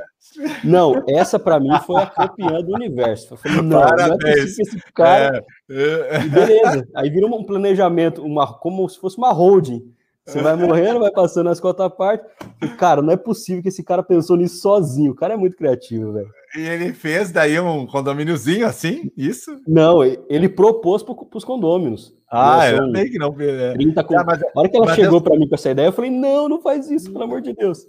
Speaker 2: não, essa para mim foi a campeã do universo. Eu falei, não, Parabéns. não é possível esse cara. É. E beleza. Aí vira um planejamento, uma, como se fosse uma holding. Você vai morrendo, vai passando as cotas à parte. E, cara, não é possível que esse cara pensou nisso sozinho. O cara é muito criativo, velho.
Speaker 1: E ele fez daí um condomíniozinho assim? Isso?
Speaker 2: Não, ele propôs para os condôminos.
Speaker 1: Ah, eu sei que não.
Speaker 2: É. 30 com... ah, mas, a hora que ela chegou eu... para mim com essa ideia, eu falei: não, não faz isso, pelo amor de Deus.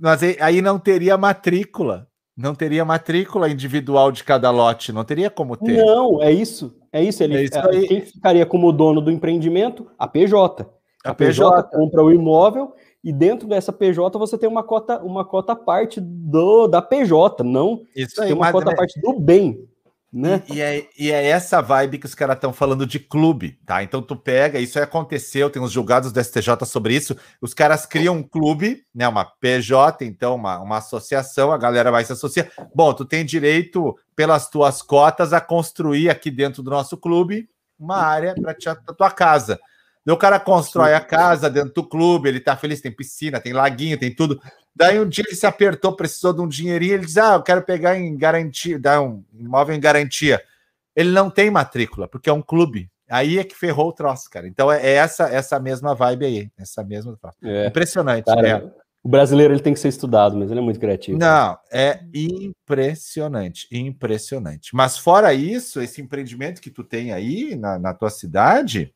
Speaker 1: Mas aí não teria matrícula. Não teria matrícula individual de cada lote, não teria como ter.
Speaker 2: Não, é isso. É isso. Ele, é isso quem ficaria como dono do empreendimento? A PJ. A, PJ, PJ compra o imóvel e dentro dessa PJ você tem uma cota, uma cota parte do, da PJ, não
Speaker 1: Isso aí,
Speaker 2: tem uma cota é... parte do bem. Né?
Speaker 1: E, e, é, e é essa vibe que os caras estão falando de clube, tá? Então tu pega, isso aí aconteceu, tem uns julgados do STJ sobre isso. Os caras criam um clube, né? Uma PJ, então, uma, uma associação, a galera vai se associar. Bom, tu tem direito, pelas tuas cotas, a construir aqui dentro do nosso clube uma área para a tua casa. Daí o cara constrói a casa dentro do clube, ele tá feliz, tem piscina, tem laguinho, tem tudo. Daí um dia ele se apertou, precisou de um dinheirinho, ele diz: Ah, eu quero pegar em garantia, dar um imóvel em garantia. Ele não tem matrícula, porque é um clube. Aí é que ferrou o troço, cara. Então é essa essa mesma vibe aí, essa mesma. É. Impressionante. Cara, é.
Speaker 2: O brasileiro ele tem que ser estudado, mas ele é muito criativo.
Speaker 1: Não, é impressionante, impressionante. Mas fora isso, esse empreendimento que tu tem aí na, na tua cidade,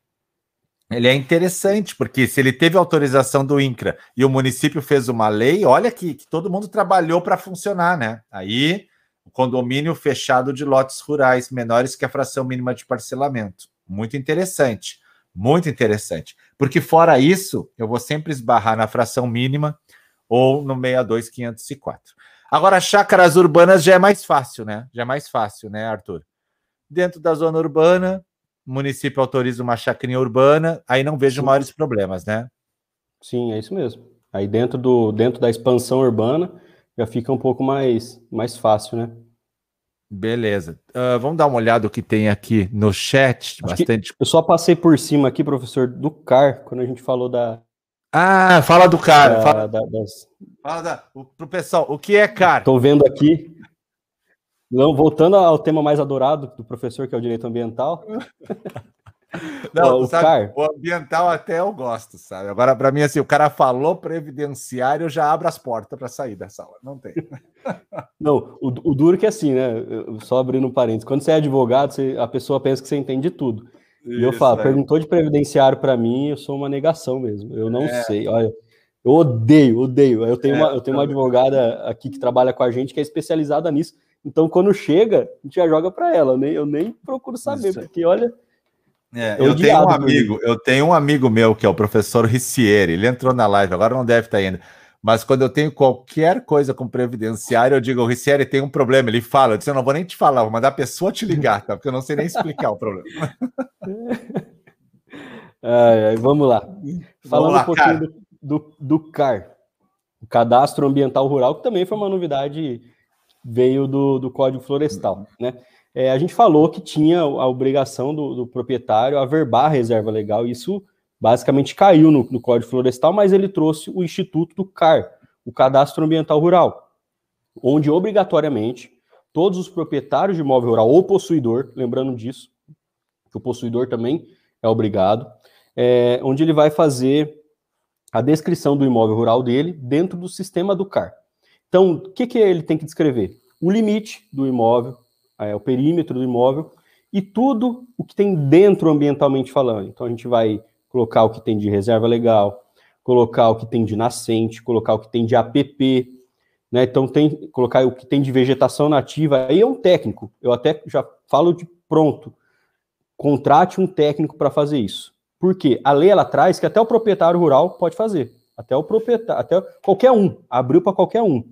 Speaker 1: ele é interessante, porque se ele teve autorização do INCRA e o município fez uma lei, olha que, que todo mundo trabalhou para funcionar, né? Aí, o condomínio fechado de lotes rurais menores que a fração mínima de parcelamento. Muito interessante, muito interessante. Porque fora isso, eu vou sempre esbarrar na fração mínima ou no 62504. Agora, chácaras urbanas já é mais fácil, né? Já é mais fácil, né, Arthur? Dentro da zona urbana, o município autoriza uma chacrinha urbana, aí não vejo Sim. maiores problemas, né?
Speaker 2: Sim, é isso mesmo. Aí dentro, do, dentro da expansão urbana já fica um pouco mais, mais fácil, né?
Speaker 1: Beleza. Uh, vamos dar uma olhada o que tem aqui no chat.
Speaker 2: Acho bastante. Eu só passei por cima aqui, professor, do CAR, quando a gente falou da.
Speaker 1: Ah, fala do CAR. Da, fala, da, das... fala da, o, pro pessoal, o que é CAR?
Speaker 2: Estou vendo aqui. Não, voltando ao tema mais adorado do professor, que é o direito ambiental.
Speaker 1: Não, o, sabe, car... o ambiental até eu gosto, sabe? Agora, para mim, assim, o cara falou previdenciário, eu já abro as portas para sair da sala. Não tem.
Speaker 2: Não, o, o duro que é assim, né? Só abrindo um parênteses. Quando você é advogado, você, a pessoa pensa que você entende tudo. Isso, e eu falo, é. perguntou de previdenciário para mim, eu sou uma negação mesmo. Eu não é. sei. Olha, eu odeio, odeio. Eu tenho, é, uma, eu tenho uma advogada aqui que trabalha com a gente que é especializada nisso. Então, quando chega, a gente já joga para ela. Eu nem, eu nem procuro saber, Isso. porque olha.
Speaker 1: É, eu, tenho um amigo, eu tenho um amigo meu que é o professor Rissieri. Ele entrou na live, agora não deve estar ainda. Mas quando eu tenho qualquer coisa com previdenciário, eu digo, o Rissieri tem um problema. Ele fala, eu disse, eu não vou nem te falar, vou mandar a pessoa te ligar, tá? Porque eu não sei nem explicar o problema.
Speaker 2: Ai, vamos lá. Falando vamos lá, um pouquinho do, do, do, CAR, o Cadastro Ambiental Rural, que também foi uma novidade veio do, do Código Florestal, né? É, a gente falou que tinha a obrigação do, do, proprietário averbar a reserva legal, isso basicamente caiu no, no, Código Florestal, mas ele trouxe o Instituto do CAR, o Cadastro Ambiental Rural, onde obrigatoriamente todos os proprietários de imóvel rural ou possuidor, lembrando disso, que o possuidor também é obrigado, é, onde ele vai fazer a descrição do imóvel rural dele dentro do sistema do CAR. Então, o que, que ele tem que descrever? O limite do imóvel, é, o perímetro do imóvel e tudo o que tem dentro ambientalmente falando. Então, a gente vai colocar o que tem de reserva legal, colocar o que tem de nascente, colocar o que tem de APP, né? Então, tem colocar o que tem de vegetação nativa. Aí é um técnico. Eu até já falo de pronto. Contrate um técnico para fazer isso. Por quê? A lei ela traz que até o proprietário rural pode fazer. Até o proprietário, até qualquer um, abriu para qualquer um.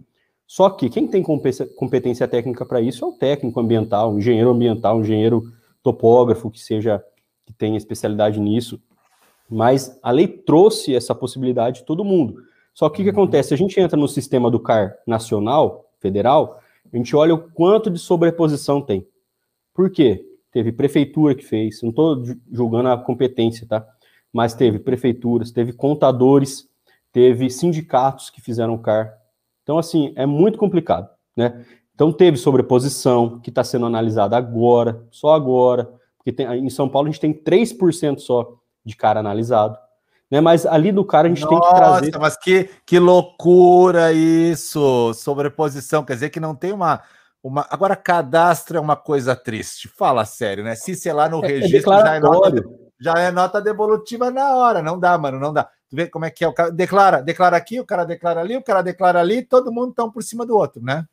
Speaker 2: Só que quem tem competência técnica para isso é o técnico ambiental, o engenheiro ambiental, o engenheiro topógrafo que seja que tenha especialidade nisso. Mas a lei trouxe essa possibilidade de todo mundo. Só que o que, que uhum. acontece? A gente entra no sistema do CAR nacional, federal, a gente olha o quanto de sobreposição tem. Por quê? Teve prefeitura que fez, não estou julgando a competência, tá? Mas teve prefeituras, teve contadores, teve sindicatos que fizeram CAR, então, assim, é muito complicado, né? Então, teve sobreposição, que está sendo analisada agora, só agora, porque tem, em São Paulo a gente tem 3% só de cara analisado, né? Mas ali do cara a gente Nossa, tem que trazer... Nossa,
Speaker 1: mas que, que loucura isso! Sobreposição, quer dizer que não tem uma... Uma... Agora, cadastro é uma coisa triste. Fala sério, né? Se, sei lá, no é, é registro é já, é nota, já é nota devolutiva na hora. Não dá, mano, não dá. Tu vê como é que é? O cara declara, declara aqui, o cara declara ali, o cara declara ali, todo mundo tá um por cima do outro, né?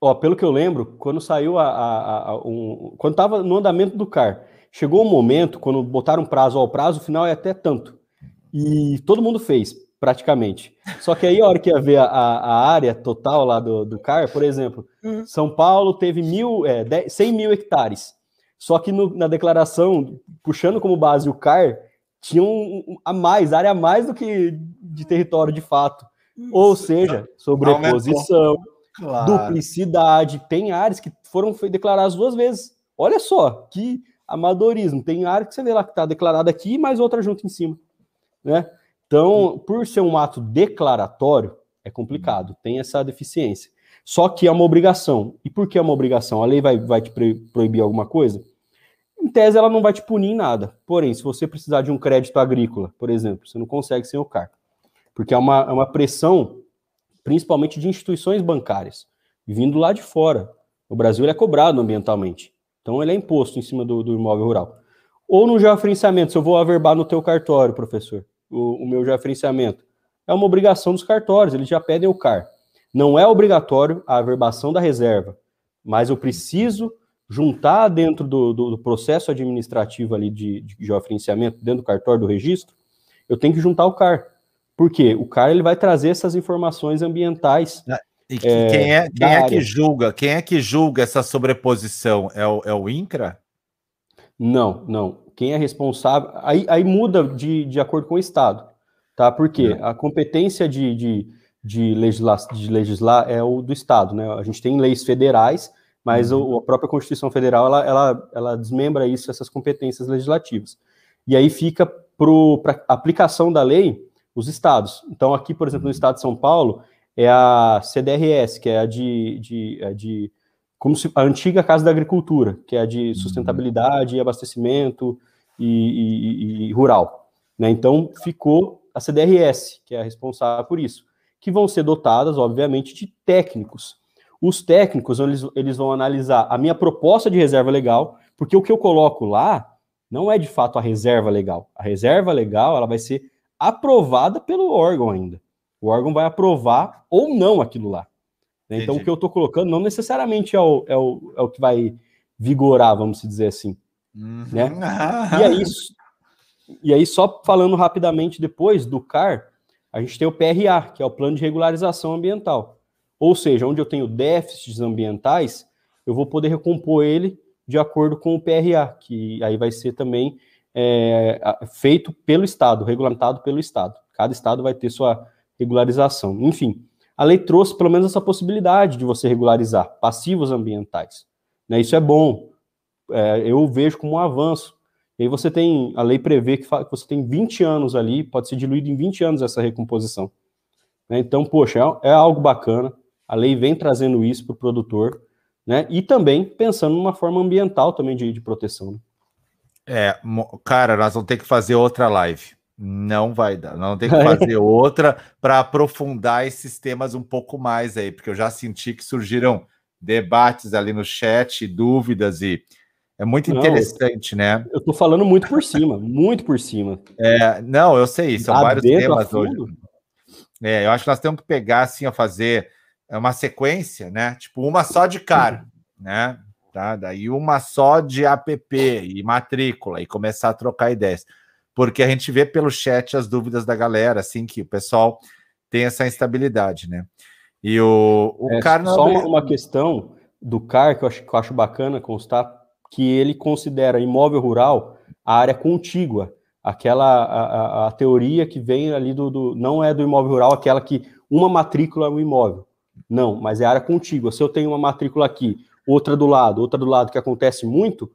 Speaker 2: Ó, pelo que eu lembro, quando saiu a, a, a um, quando tava no andamento do CAR, chegou um momento quando botaram prazo ao prazo, o final é até tanto. E todo mundo fez, praticamente. Só que aí a hora que ia ver a, a área total lá do, do CAR, por exemplo, uhum. São Paulo teve mil, é, 10, 100 mil hectares. Só que no, na declaração, puxando como base o CAR, tinham a mais, área a mais do que de território de fato. Ou seja, sobreposição, claro. duplicidade. Tem áreas que foram declaradas duas vezes. Olha só, que amadorismo. Tem área que você vê lá que está declarada aqui, mais outra junto em cima. Né? Então, por ser um ato declaratório, é complicado, tem essa deficiência. Só que é uma obrigação. E por que é uma obrigação? A lei vai, vai te proibir alguma coisa? Em tese, ela não vai te punir em nada. Porém, se você precisar de um crédito agrícola, por exemplo, você não consegue sem o CAR. Porque é uma, é uma pressão, principalmente de instituições bancárias, vindo lá de fora. O Brasil é cobrado ambientalmente. Então, ele é imposto em cima do, do imóvel rural. Ou no geofrenciamento, se eu vou averbar no teu cartório, professor, o, o meu geofrenciamento, é uma obrigação dos cartórios, eles já pedem o CAR. Não é obrigatório a averbação da reserva, mas eu preciso juntar dentro do, do, do processo administrativo ali de, de geofrenciamento, dentro do cartório do registro, eu tenho que juntar o CAR. Por quê? O CAR ele vai trazer essas informações ambientais.
Speaker 1: Ah, e é, quem é, quem é que julga? Quem é que julga essa sobreposição? É o, é o INCRA?
Speaker 2: Não, não. Quem é responsável. Aí, aí muda de, de acordo com o Estado. Tá? Porque a competência de, de, de, legislar, de legislar é o do Estado. Né? A gente tem leis federais mas uhum. o, a própria Constituição Federal ela, ela, ela desmembra isso, essas competências legislativas. E aí fica para aplicação da lei os estados. Então, aqui, por exemplo, no estado de São Paulo, é a CDRS, que é a de, de, a de como se, a antiga Casa da Agricultura, que é a de uhum. sustentabilidade e abastecimento, e, e, e rural. Né? Então, ficou a CDRS, que é a responsável por isso, que vão ser dotadas, obviamente, de técnicos. Os técnicos, eles, eles vão analisar a minha proposta de reserva legal, porque o que eu coloco lá não é de fato a reserva legal. A reserva legal ela vai ser aprovada pelo órgão ainda. O órgão vai aprovar ou não aquilo lá. Né? Então, o que eu estou colocando não necessariamente é o, é, o, é o que vai vigorar, vamos dizer assim. Uhum. Né? E, aí, e aí, só falando rapidamente depois do CAR, a gente tem o PRA, que é o Plano de Regularização Ambiental. Ou seja, onde eu tenho déficits ambientais, eu vou poder recompor ele de acordo com o PRA, que aí vai ser também é, feito pelo Estado, regulamentado pelo Estado. Cada Estado vai ter sua regularização. Enfim, a lei trouxe pelo menos essa possibilidade de você regularizar passivos ambientais. Né? Isso é bom, é, eu vejo como um avanço. E aí você tem, a lei prevê que, que, você tem 20 anos ali, pode ser diluído em 20 anos essa recomposição. Né? Então, poxa, é, é, algo bacana, a lei vem trazendo isso para o produtor, né? e também pensando numa forma ambiental também de, de proteção. Né?
Speaker 1: É, cara, nós vamos ter que fazer outra live. Não vai dar. Não tem que fazer outra para aprofundar esses temas um pouco mais aí, porque eu já senti que surgiram debates ali no chat, dúvidas e é muito não, interessante, né?
Speaker 2: Eu tô falando muito por cima, muito por cima.
Speaker 1: É, não, eu sei, são vários temas hoje. É, eu acho que nós temos que pegar assim, a fazer uma sequência, né? Tipo, uma só de cara, né? Tá? Daí uma só de app e matrícula e começar a trocar ideias. Porque a gente vê pelo chat as dúvidas da galera, assim, que o pessoal tem essa instabilidade, né? E o, o
Speaker 2: é,
Speaker 1: CAR.
Speaker 2: Só uma, uma questão do CAR que eu acho, que eu acho bacana constar, que ele considera imóvel rural a área contígua, aquela a, a, a teoria que vem ali do, do, não é do imóvel rural, aquela que uma matrícula é um imóvel. Não, mas é área contígua. Se eu tenho uma matrícula aqui, outra do lado, outra do lado, que acontece muito,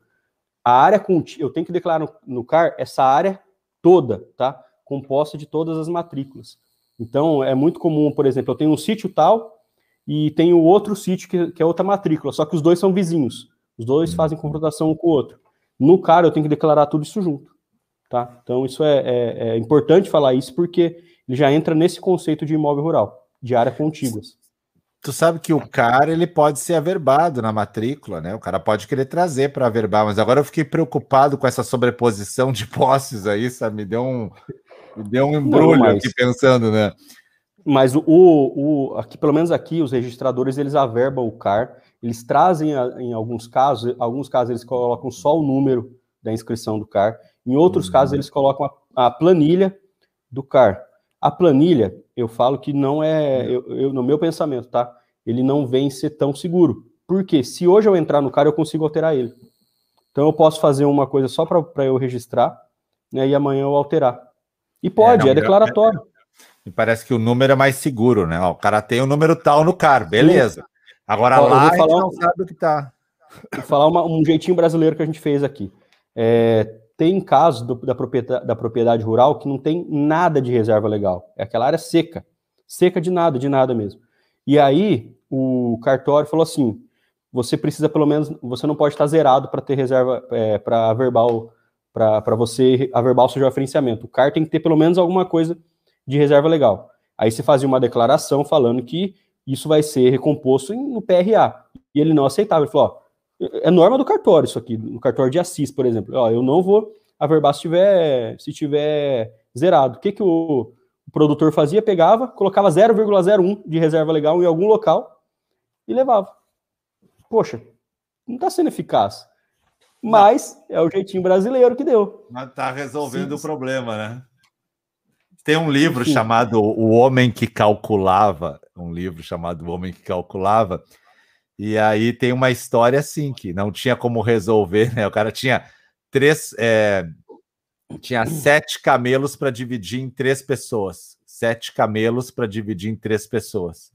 Speaker 2: a área contígua, eu tenho que declarar no, no CAR essa área toda, tá? Composta de todas as matrículas. Então, é muito comum, por exemplo, eu tenho um sítio tal e tenho outro sítio que, que é outra matrícula, só que os dois são vizinhos. Os dois uhum. fazem confrontação um com o outro. No cara, eu tenho que declarar tudo isso junto. Tá? Então, isso é, é, é importante falar isso porque ele já entra nesse conceito de imóvel rural, de área contíguas.
Speaker 1: Tu sabe que o cara ele pode ser averbado na matrícula, né? O cara pode querer trazer para averbar, mas agora eu fiquei preocupado com essa sobreposição de posses aí, sabe? Me deu um, me deu um embrulho Não, mas... aqui pensando, né?
Speaker 2: Mas o, o, aqui, pelo menos aqui, os registradores eles averbam o CAR, eles trazem em alguns casos, alguns casos eles colocam só o número da inscrição do CAR, em outros uhum. casos eles colocam a, a, planilha do CAR. A planilha, eu falo que não é, eu, eu, no meu pensamento, tá? Ele não vem ser tão seguro. Porque se hoje eu entrar no CAR, eu consigo alterar ele. Então eu posso fazer uma coisa só para eu registrar, né, e amanhã eu alterar. E pode, é, não, é declaratório.
Speaker 1: Me parece que o número é mais seguro, né? Ó, o cara tem o um número tal no CAR, beleza. Sim. Agora Ó, lá
Speaker 2: falar, não sabe o que tá. Vou falar uma, um jeitinho brasileiro que a gente fez aqui. É, tem casos do, da, propriedade, da propriedade rural que não tem nada de reserva legal. É aquela área seca. Seca de nada, de nada mesmo. E aí o cartório falou assim: você precisa pelo menos, você não pode estar zerado para ter reserva, é, para verbal, para você averbar o seu referenciamento. O CAR tem que ter pelo menos alguma coisa de reserva legal. Aí você fazia uma declaração falando que isso vai ser recomposto no PRA. E ele não aceitava. Ele falou: ó, é norma do cartório isso aqui, no cartório de Assis, por exemplo. Ó, eu não vou averbar se tiver, se tiver zerado. O que, que o, o produtor fazia? Pegava, colocava 0,01 de reserva legal em algum local e levava. Poxa, não está sendo eficaz. Mas é o jeitinho brasileiro que deu.
Speaker 1: Mas está resolvendo Sim. o problema, né? Tem um livro Sim. chamado O Homem que Calculava, um livro chamado O Homem que Calculava, e aí tem uma história assim que não tinha como resolver, né? O cara tinha três, é, tinha sete camelos para dividir em três pessoas, sete camelos para dividir em três pessoas.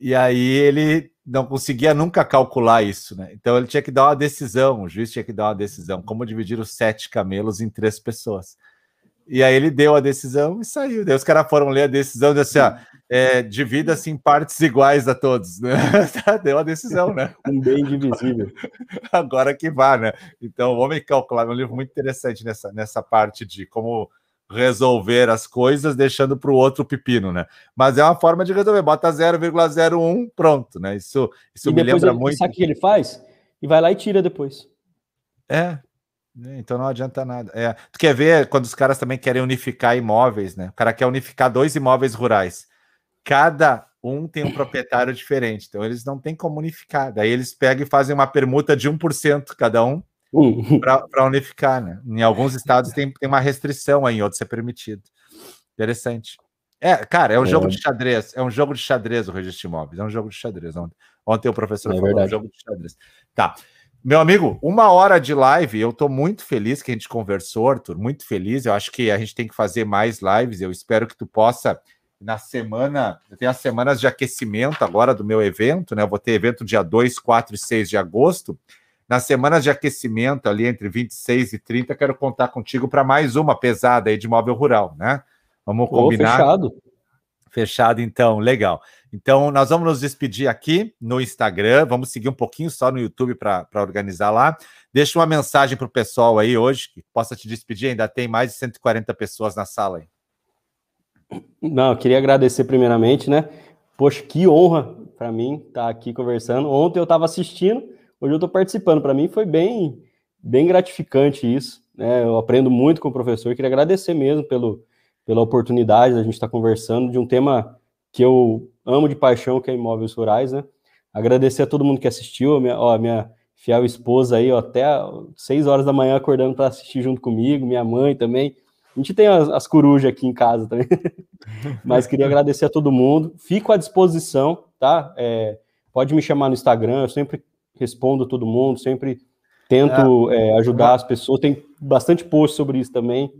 Speaker 1: E aí ele não conseguia nunca calcular isso, né? Então ele tinha que dar uma decisão, o juiz tinha que dar uma decisão, como dividir os sete camelos em três pessoas. E aí ele deu a decisão e saiu. Daí os caras foram ler a decisão e assim, ó, é, divida-se em partes iguais a todos, né? Deu a decisão, né?
Speaker 2: Um bem divisível.
Speaker 1: Agora que vá, né? Então, o Homem Calculável é um livro muito interessante nessa, nessa parte de como resolver as coisas deixando para o outro pepino, né? Mas é uma forma de resolver, bota 0,01, pronto, né? Isso, isso
Speaker 2: e
Speaker 1: me lembra
Speaker 2: ele,
Speaker 1: muito.
Speaker 2: Sabe o que ele faz? E vai lá e tira depois.
Speaker 1: É? Então não adianta nada. É, tu quer ver quando os caras também querem unificar imóveis, né? O cara quer unificar dois imóveis rurais. Cada um tem um proprietário diferente, então eles não têm como unificar. Daí eles pegam e fazem uma permuta de 1% cada um Uhum. para unificar, né? Em alguns estados tem, tem uma restrição aí, em outros é permitido. Interessante. É, cara, é um é. jogo de xadrez, é um jogo de xadrez o registro de imóveis, é um jogo de xadrez. Ontem, ontem o professor
Speaker 2: é falou, é
Speaker 1: um jogo de xadrez. Tá. Meu amigo, uma hora de live, eu tô muito feliz que a gente conversou, Arthur, muito feliz. Eu acho que a gente tem que fazer mais lives. Eu espero que tu possa, na semana, eu tenho as semanas de aquecimento agora do meu evento, né? Eu vou ter evento dia 2, 4 e 6 de agosto. Nas semanas de aquecimento, ali entre 26 e 30, quero contar contigo para mais uma pesada aí de móvel rural, né? Vamos combinar.
Speaker 2: Oh, fechado.
Speaker 1: Fechado, então, legal. Então, nós vamos nos despedir aqui no Instagram, vamos seguir um pouquinho só no YouTube para organizar lá. Deixa uma mensagem para o pessoal aí hoje, que possa te despedir, ainda tem mais de 140 pessoas na sala aí.
Speaker 2: Não, eu queria agradecer primeiramente, né? Poxa, que honra para mim estar tá aqui conversando. Ontem eu estava assistindo, hoje eu estou participando. Para mim foi bem, bem gratificante isso. Né? Eu aprendo muito com o professor. Queria agradecer mesmo pelo, pela oportunidade da gente estar tá conversando de um tema que eu amo de paixão, que é imóveis rurais, né? Agradecer a todo mundo que assistiu, a minha, ó, a minha fiel esposa aí, ó, até 6 horas da manhã acordando para assistir junto comigo, minha mãe também. A gente tem as, as corujas aqui em casa também. Mas queria agradecer a todo mundo. Fico à disposição, tá? É, pode me chamar no Instagram, eu sempre respondo todo mundo, sempre tento é, é, ajudar as pessoas. Tem bastante post sobre isso também.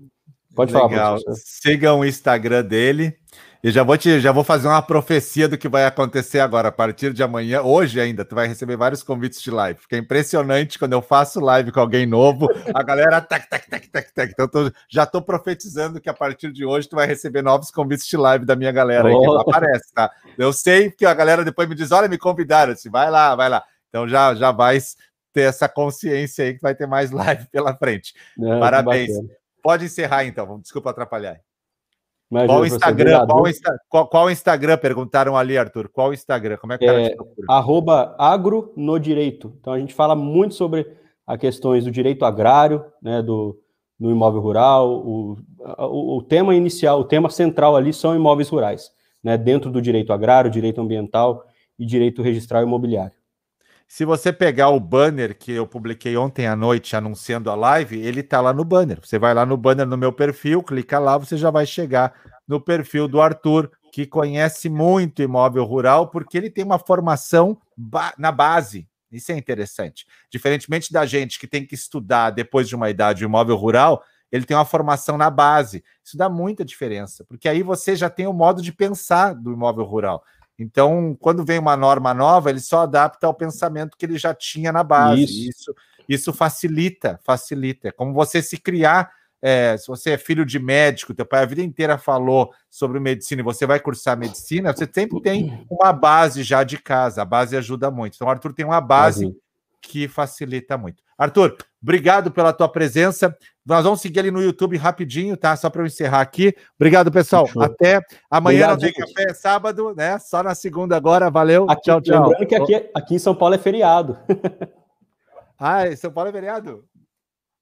Speaker 2: Pode Legal. falar,
Speaker 1: professor. Sigam o Instagram dele. E já vou te, já vou fazer uma profecia do que vai acontecer agora. A partir de amanhã, hoje ainda, tu vai receber vários convites de live. Fica impressionante quando eu faço live com alguém novo, a galera tac, tac, tac, tac, tac. Então tô, já tô profetizando que a partir de hoje tu vai receber novos convites de live da minha galera aí, oh. que aparece, tá? Eu sei que a galera depois me diz: olha, me convidaram. assim, vai lá, vai lá. Então já, já vai ter essa consciência aí que vai ter mais live pela frente. Não, Parabéns. Pode encerrar então, desculpa atrapalhar. Imagina, qual o Instagram? Qual, Insta, qual, qual, Instagram? Perguntaram ali, Arthur. Qual o Instagram? Como é que
Speaker 2: é, Arroba agro no direito. Então a gente fala muito sobre as questões do direito agrário, né, do, do imóvel rural. O, o, o, tema inicial, o tema central ali são imóveis rurais, né, dentro do direito agrário, direito ambiental e direito registral imobiliário.
Speaker 1: Se você pegar o banner que eu publiquei ontem à noite anunciando a live, ele tá lá no banner. Você vai lá no banner no meu perfil, clica lá, você já vai chegar no perfil do Arthur, que conhece muito imóvel rural, porque ele tem uma formação ba na base. Isso é interessante. Diferentemente da gente que tem que estudar depois de uma idade o imóvel rural, ele tem uma formação na base. Isso dá muita diferença, porque aí você já tem o modo de pensar do imóvel rural. Então, quando vem uma norma nova, ele só adapta ao pensamento que ele já tinha na base. Isso, isso, isso facilita, facilita. É como você se criar. É, se você é filho de médico, teu pai a vida inteira falou sobre medicina e você vai cursar medicina, você sempre tem uma base já de casa. A base ajuda muito. Então, o Arthur tem uma base que facilita muito. Arthur, obrigado pela tua presença. Nós vamos seguir ali no YouTube rapidinho, tá? Só para eu encerrar aqui. Obrigado, pessoal. Até amanhã Obrigado, não tem gente. café, é sábado, né? Só na segunda agora. Valeu.
Speaker 2: Aqui, tchau, tchau. Lembrando que aqui, aqui em São Paulo é feriado.
Speaker 1: ah, em São Paulo é feriado?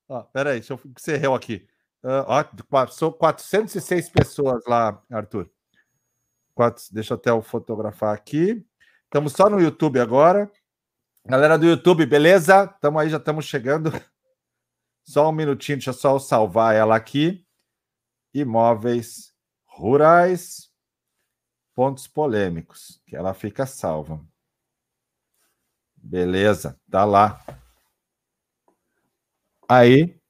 Speaker 1: Ó, peraí, deixa eu encerrar aqui. Uh, ó, são 406 pessoas lá, Arthur. Quatro, deixa eu até eu fotografar aqui. Estamos só no YouTube agora. Galera do YouTube, beleza? Estamos aí, já estamos chegando. Só um minutinho, deixa eu só salvar ela aqui. Imóveis rurais, pontos polêmicos, que ela fica salva. Beleza, tá lá. Aí.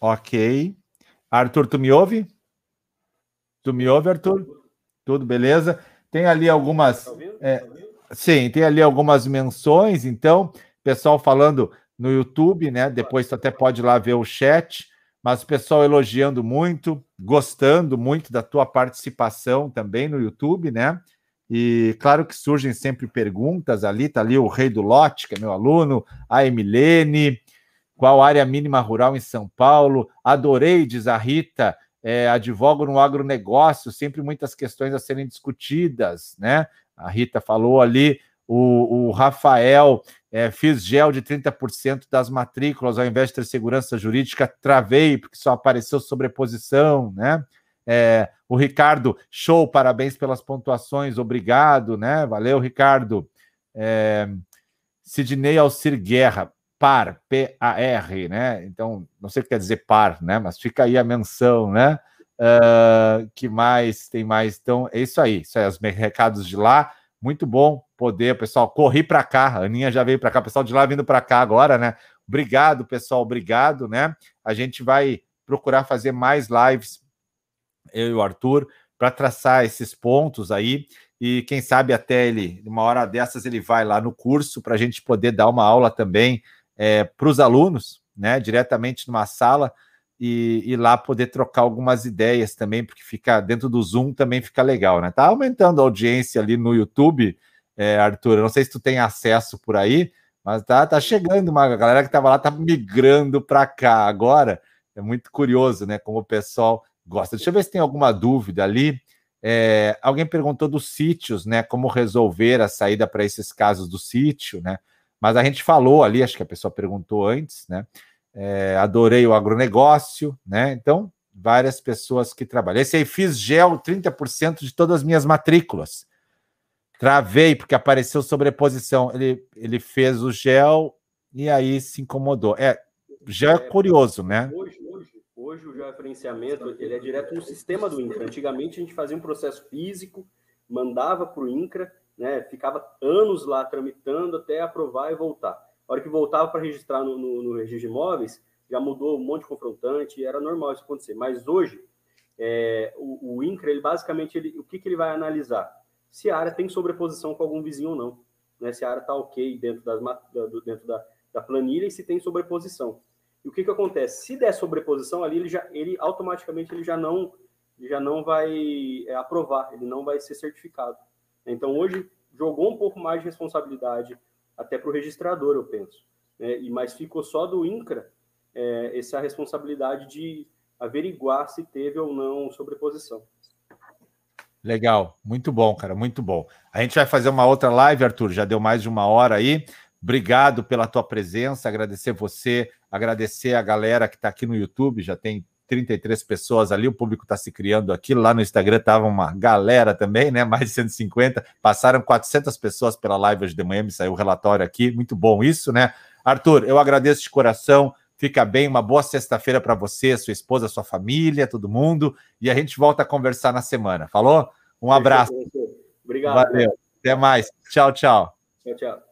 Speaker 1: Ok. Arthur, tu me ouve? Tu me ouve, Arthur? Tudo beleza? Tem ali algumas. Tá é, sim, tem ali algumas menções, então, pessoal falando no YouTube, né? Depois tu até pode ir lá ver o chat, mas o pessoal elogiando muito, gostando muito da tua participação também no YouTube, né? E claro que surgem sempre perguntas ali, tá ali o Rei do Lote, que é meu aluno, a Emilene, qual área mínima rural em São Paulo? Adorei, diz a Rita, é, advogo no agronegócio, sempre muitas questões a serem discutidas, né? A Rita falou ali, o, o Rafael, é, fiz gel de 30% das matrículas, ao invés de ter segurança jurídica, travei, porque só apareceu sobreposição, né? É, o Ricardo, show, parabéns pelas pontuações, obrigado, né? Valeu, Ricardo. É, Sidney Alcir Guerra, par, P-A-R, né? Então, não sei o que quer dizer par, né? Mas fica aí a menção, né? Uh, que mais tem mais? Então, é isso aí, isso aí, os recados de lá. Muito bom poder, pessoal. Corri para cá, a Aninha já veio para cá, pessoal de lá vindo para cá agora, né? Obrigado, pessoal, obrigado, né? A gente vai procurar fazer mais lives, eu e o Arthur, para traçar esses pontos aí. E quem sabe até ele, uma hora dessas, ele vai lá no curso para a gente poder dar uma aula também é, para os alunos, né? Diretamente numa sala e, e, lá poder trocar algumas ideias também, porque fica dentro do Zoom também fica legal, né? Tá aumentando a audiência ali no YouTube, é, Arthur. Não sei se tu tem acesso por aí, mas tá, tá chegando uma a galera que estava lá tá migrando para cá agora. É muito curioso, né? Como o pessoal gosta. Deixa eu ver se tem alguma dúvida ali. É, alguém perguntou dos sítios, né? Como resolver a saída para esses casos do sítio, né? Mas a gente falou ali, acho que a pessoa perguntou antes, né? é, adorei o agronegócio, né? Então, várias pessoas que trabalham. Esse aí fiz gel 30% de todas as minhas matrículas. Travei, porque apareceu sobreposição. Ele, ele fez o gel e aí se incomodou. É, já é curioso, né?
Speaker 2: Hoje, hoje, hoje o georreferenciamento ele é direto no sistema do INCRA. Antigamente a gente fazia um processo físico, mandava para o INCRA, né? ficava anos lá tramitando até aprovar e voltar. A hora que voltava para registrar no, no, no, registro de imóveis, já mudou um monte de confrontante, era normal isso acontecer. Mas hoje, é, o, o, INCRA, ele basicamente, ele, o que, que ele vai analisar? Se a área tem sobreposição com algum vizinho ou não. Né? Se a área está ok dentro, das, dentro da, da planilha e se tem sobreposição. E o que, que acontece? Se der sobreposição ali, ele, já, ele automaticamente ele já não, já não vai é, aprovar, ele não vai ser certificado. Então, hoje, jogou um pouco mais de responsabilidade até para o registrador, eu penso. Né? E Mas ficou só do INCRA é, essa responsabilidade de averiguar se teve ou não sobreposição.
Speaker 1: Legal, muito bom, cara, muito bom. A gente vai fazer uma outra live, Arthur, já deu mais de uma hora aí. Obrigado pela tua presença, agradecer você, agradecer a galera que está aqui no YouTube, já tem 33 pessoas ali, o público está se criando aqui. Lá no Instagram estava uma galera também, né? Mais de 150. Passaram 400 pessoas pela live hoje de manhã, me saiu o relatório aqui. Muito bom isso, né? Arthur, eu agradeço de coração. Fica bem, uma boa sexta-feira para você, sua esposa, sua família, todo mundo. E a gente volta a conversar na semana. Falou? Um abraço.
Speaker 2: Obrigado.
Speaker 1: Valeu. Até mais. Tchau, tchau.
Speaker 2: Tchau, tchau.